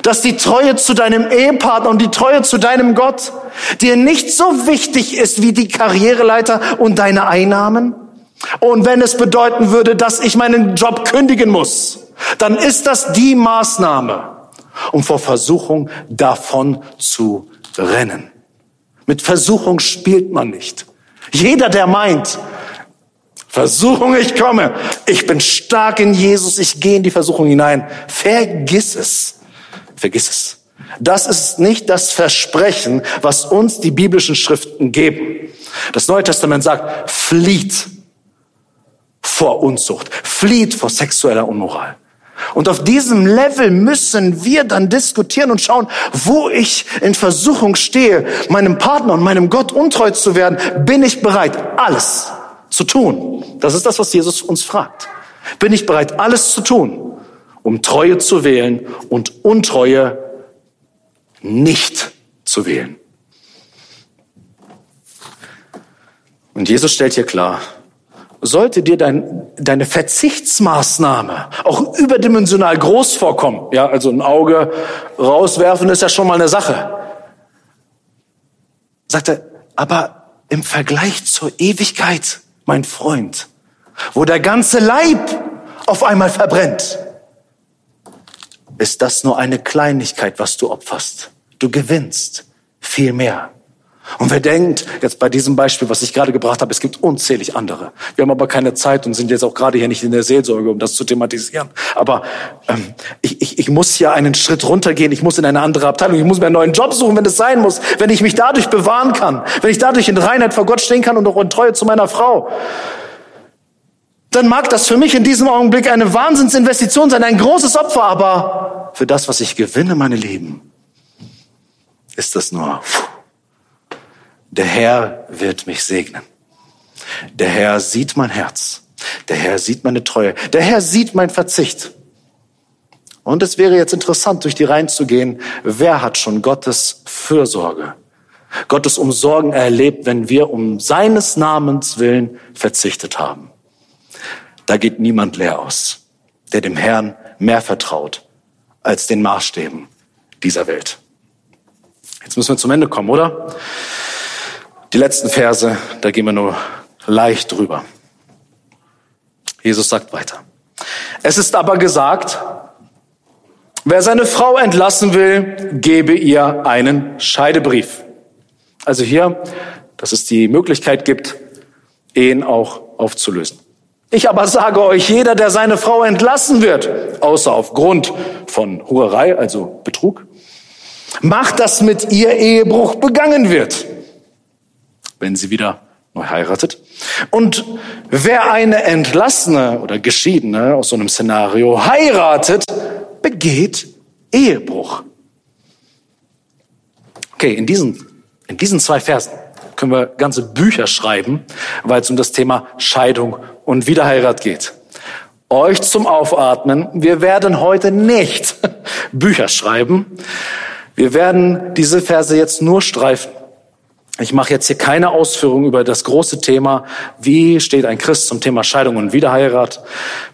Dass die Treue zu deinem Ehepartner und die Treue zu deinem Gott dir nicht so wichtig ist wie die Karriereleiter und deine Einnahmen? Und wenn es bedeuten würde, dass ich meinen Job kündigen muss, dann ist das die Maßnahme, um vor Versuchung davon zu rennen. Mit Versuchung spielt man nicht. Jeder, der meint, Versuchung, ich komme, ich bin stark in Jesus, ich gehe in die Versuchung hinein, vergiss es. Vergiss es. Das ist nicht das Versprechen, was uns die biblischen Schriften geben. Das Neue Testament sagt, flieht vor Unzucht, flieht vor sexueller Unmoral. Und auf diesem Level müssen wir dann diskutieren und schauen, wo ich in Versuchung stehe, meinem Partner und meinem Gott untreu zu werden, bin ich bereit, alles zu tun. Das ist das, was Jesus uns fragt. Bin ich bereit, alles zu tun, um Treue zu wählen und Untreue nicht zu wählen. Und Jesus stellt hier klar, sollte dir dein, deine Verzichtsmaßnahme auch überdimensional groß vorkommen, ja, also ein Auge rauswerfen ist ja schon mal eine Sache. Sagt er, aber im Vergleich zur Ewigkeit, mein Freund, wo der ganze Leib auf einmal verbrennt, ist das nur eine Kleinigkeit, was du opferst. Du gewinnst viel mehr. Und wer denkt, jetzt bei diesem Beispiel, was ich gerade gebracht habe, es gibt unzählig andere. Wir haben aber keine Zeit und sind jetzt auch gerade hier nicht in der Seelsorge, um das zu thematisieren. Aber ähm, ich, ich, ich muss hier einen Schritt runtergehen, ich muss in eine andere Abteilung, ich muss mir einen neuen Job suchen, wenn es sein muss, wenn ich mich dadurch bewahren kann, wenn ich dadurch in Reinheit vor Gott stehen kann und auch in Treue zu meiner Frau dann mag das für mich in diesem Augenblick eine Wahnsinnsinvestition sein, ein großes Opfer, aber für das, was ich gewinne, meine Lieben, ist das nur, der Herr wird mich segnen. Der Herr sieht mein Herz. Der Herr sieht meine Treue. Der Herr sieht mein Verzicht. Und es wäre jetzt interessant, durch die Reihen zu gehen, wer hat schon Gottes Fürsorge, Gottes Umsorgen erlebt, wenn wir um seines Namens willen verzichtet haben. Da geht niemand leer aus, der dem Herrn mehr vertraut als den Maßstäben dieser Welt. Jetzt müssen wir zum Ende kommen, oder? Die letzten Verse, da gehen wir nur leicht drüber. Jesus sagt weiter. Es ist aber gesagt, wer seine Frau entlassen will, gebe ihr einen Scheidebrief. Also hier, dass es die Möglichkeit gibt, Ehen auch aufzulösen. Ich aber sage euch, jeder, der seine Frau entlassen wird, außer aufgrund von Hurerei, also Betrug, macht, dass mit ihr Ehebruch begangen wird, wenn sie wieder neu heiratet. Und wer eine Entlassene oder Geschiedene aus so einem Szenario heiratet, begeht Ehebruch. Okay, in diesen, in diesen zwei Versen können wir ganze Bücher schreiben, weil es um das Thema Scheidung und Wiederheirat geht. Euch zum Aufatmen. Wir werden heute nicht [LAUGHS] Bücher schreiben. Wir werden diese Verse jetzt nur streifen. Ich mache jetzt hier keine Ausführungen über das große Thema, wie steht ein Christ zum Thema Scheidung und Wiederheirat.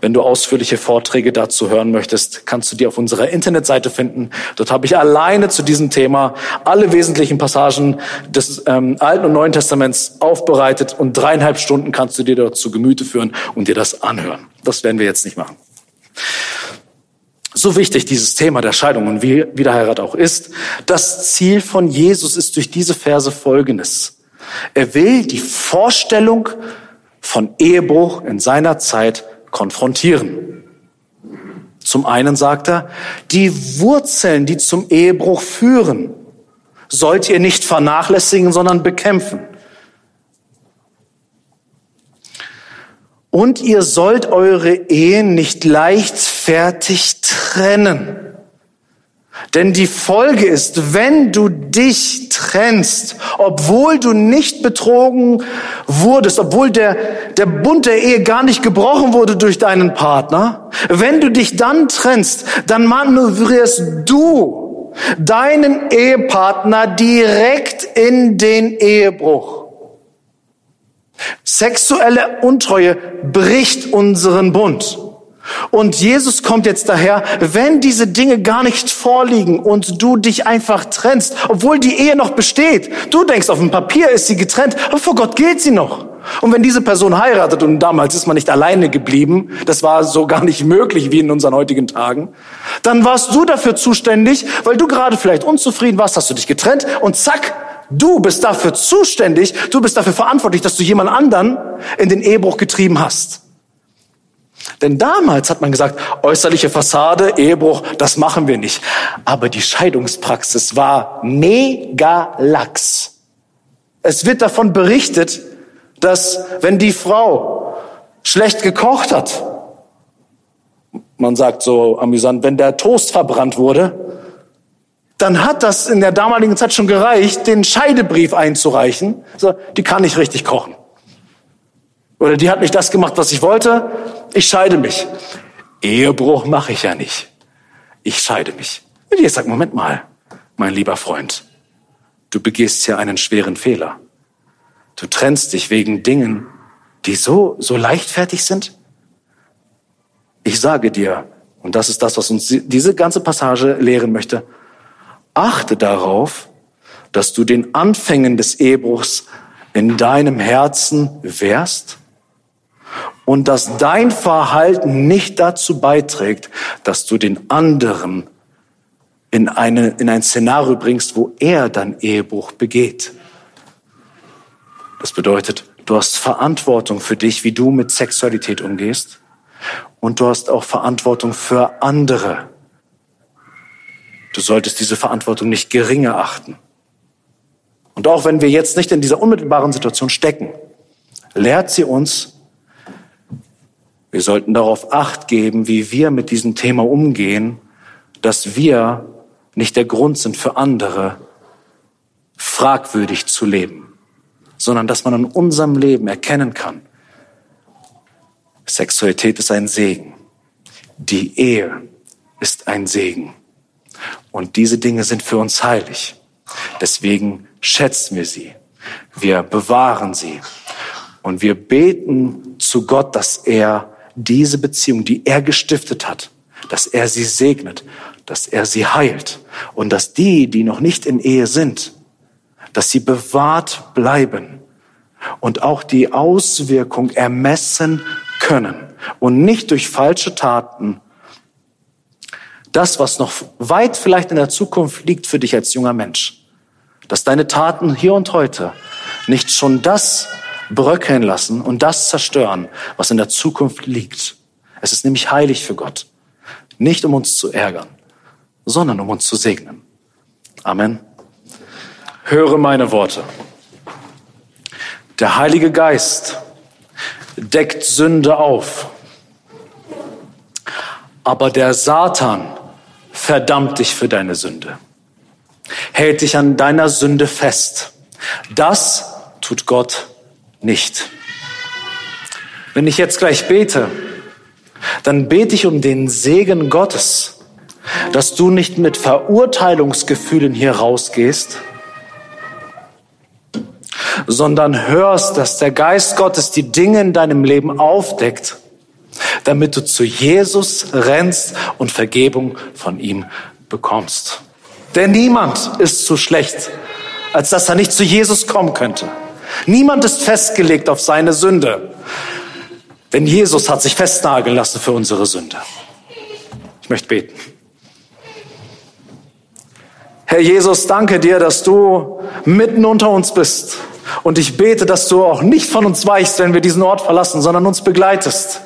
Wenn du ausführliche Vorträge dazu hören möchtest, kannst du die auf unserer Internetseite finden. Dort habe ich alleine zu diesem Thema alle wesentlichen Passagen des ähm, Alten und Neuen Testaments aufbereitet und dreieinhalb Stunden kannst du dir dort zu Gemüte führen und dir das anhören. Das werden wir jetzt nicht machen. So wichtig dieses Thema der Scheidung und Wiederheirat auch ist, das Ziel von Jesus ist durch diese Verse folgendes. Er will die Vorstellung von Ehebruch in seiner Zeit konfrontieren. Zum einen sagt er, die Wurzeln, die zum Ehebruch führen, sollt ihr nicht vernachlässigen, sondern bekämpfen. Und ihr sollt eure Ehen nicht leichtfertig trennen. Denn die Folge ist, wenn du dich trennst, obwohl du nicht betrogen wurdest, obwohl der, der Bund der Ehe gar nicht gebrochen wurde durch deinen Partner, wenn du dich dann trennst, dann manövrierst du deinen Ehepartner direkt in den Ehebruch. Sexuelle Untreue bricht unseren Bund. Und Jesus kommt jetzt daher, wenn diese Dinge gar nicht vorliegen und du dich einfach trennst, obwohl die Ehe noch besteht. Du denkst, auf dem Papier ist sie getrennt, aber vor Gott gilt sie noch. Und wenn diese Person heiratet, und damals ist man nicht alleine geblieben, das war so gar nicht möglich wie in unseren heutigen Tagen, dann warst du dafür zuständig, weil du gerade vielleicht unzufrieden warst, hast du dich getrennt und zack, du bist dafür zuständig, du bist dafür verantwortlich, dass du jemand anderen in den Ehebruch getrieben hast. Denn damals hat man gesagt, äußerliche Fassade, Ehebruch, das machen wir nicht. Aber die Scheidungspraxis war mega lax. Es wird davon berichtet, dass wenn die Frau schlecht gekocht hat, man sagt so amüsant, wenn der Toast verbrannt wurde, dann hat das in der damaligen Zeit schon gereicht, den Scheidebrief einzureichen. So, die kann nicht richtig kochen. Oder die hat nicht das gemacht, was ich wollte. Ich scheide mich. Ehebruch mache ich ja nicht. Ich scheide mich. Und jetzt sagt, Moment mal, mein lieber Freund, du begehst hier einen schweren Fehler. Du trennst dich wegen Dingen, die so, so leichtfertig sind. Ich sage dir, und das ist das, was uns diese ganze Passage lehren möchte, achte darauf, dass du den Anfängen des Ehebruchs in deinem Herzen wehrst und dass dein Verhalten nicht dazu beiträgt, dass du den anderen in, eine, in ein Szenario bringst, wo er dann Ehebruch begeht. Das bedeutet, du hast Verantwortung für dich, wie du mit Sexualität umgehst. Und du hast auch Verantwortung für andere. Du solltest diese Verantwortung nicht geringer achten. Und auch wenn wir jetzt nicht in dieser unmittelbaren Situation stecken, lehrt sie uns, wir sollten darauf acht geben, wie wir mit diesem Thema umgehen, dass wir nicht der Grund sind für andere, fragwürdig zu leben, sondern dass man in unserem Leben erkennen kann, Sexualität ist ein Segen. Die Ehe ist ein Segen. Und diese Dinge sind für uns heilig. Deswegen schätzen wir sie. Wir bewahren sie. Und wir beten zu Gott, dass er diese Beziehung, die er gestiftet hat, dass er sie segnet, dass er sie heilt und dass die, die noch nicht in Ehe sind, dass sie bewahrt bleiben und auch die Auswirkung ermessen können und nicht durch falsche Taten. Das, was noch weit vielleicht in der Zukunft liegt für dich als junger Mensch, dass deine Taten hier und heute nicht schon das bröckeln lassen und das zerstören, was in der Zukunft liegt. Es ist nämlich heilig für Gott. Nicht um uns zu ärgern, sondern um uns zu segnen. Amen. Höre meine Worte. Der Heilige Geist deckt Sünde auf, aber der Satan verdammt dich für deine Sünde, hält dich an deiner Sünde fest. Das tut Gott nicht. Wenn ich jetzt gleich bete, dann bete ich um den Segen Gottes, dass du nicht mit Verurteilungsgefühlen hier rausgehst, sondern hörst, dass der Geist Gottes die Dinge in deinem Leben aufdeckt, damit du zu Jesus rennst und Vergebung von ihm bekommst. Denn niemand ist so schlecht, als dass er nicht zu Jesus kommen könnte. Niemand ist festgelegt auf seine Sünde. Denn Jesus hat sich festnageln lassen für unsere Sünde. Ich möchte beten. Herr Jesus, danke dir, dass du mitten unter uns bist. Und ich bete, dass du auch nicht von uns weichst, wenn wir diesen Ort verlassen, sondern uns begleitest.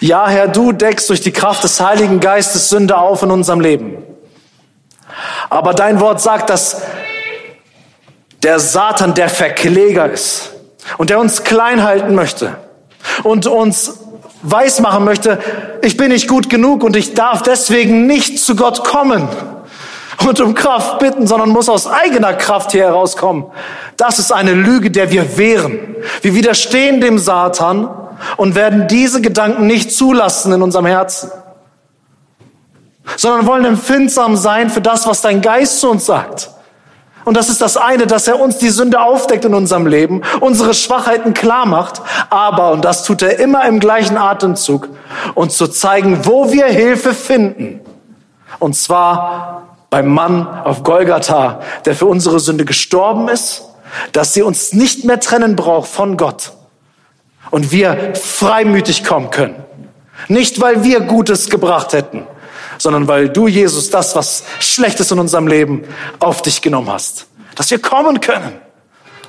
Ja, Herr, du deckst durch die Kraft des Heiligen Geistes Sünde auf in unserem Leben. Aber dein Wort sagt, dass der Satan der Verkläger ist und der uns klein halten möchte und uns weismachen möchte, ich bin nicht gut genug und ich darf deswegen nicht zu Gott kommen und um Kraft bitten, sondern muss aus eigener Kraft hier herauskommen. Das ist eine Lüge, der wir wehren. Wir widerstehen dem Satan und werden diese Gedanken nicht zulassen in unserem Herzen, sondern wollen empfindsam sein für das, was dein Geist zu uns sagt. Und das ist das eine, dass er uns die Sünde aufdeckt in unserem Leben, unsere Schwachheiten klar macht, aber, und das tut er immer im gleichen Atemzug, uns zu zeigen, wo wir Hilfe finden. Und zwar beim Mann auf Golgatha, der für unsere Sünde gestorben ist, dass sie uns nicht mehr trennen braucht von Gott und wir freimütig kommen können. Nicht, weil wir Gutes gebracht hätten, sondern weil du, Jesus, das, was Schlechtes in unserem Leben auf dich genommen hast. Dass wir kommen können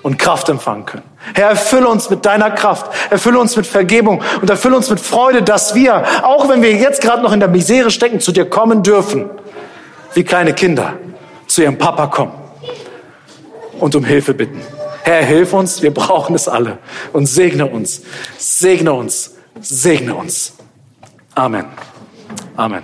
und Kraft empfangen können. Herr, erfülle uns mit deiner Kraft, erfülle uns mit Vergebung und erfülle uns mit Freude, dass wir, auch wenn wir jetzt gerade noch in der Misere stecken, zu dir kommen dürfen, wie kleine Kinder zu ihrem Papa kommen und um Hilfe bitten. Herr, hilf uns, wir brauchen es alle und segne uns, segne uns, segne uns. Amen. Amen.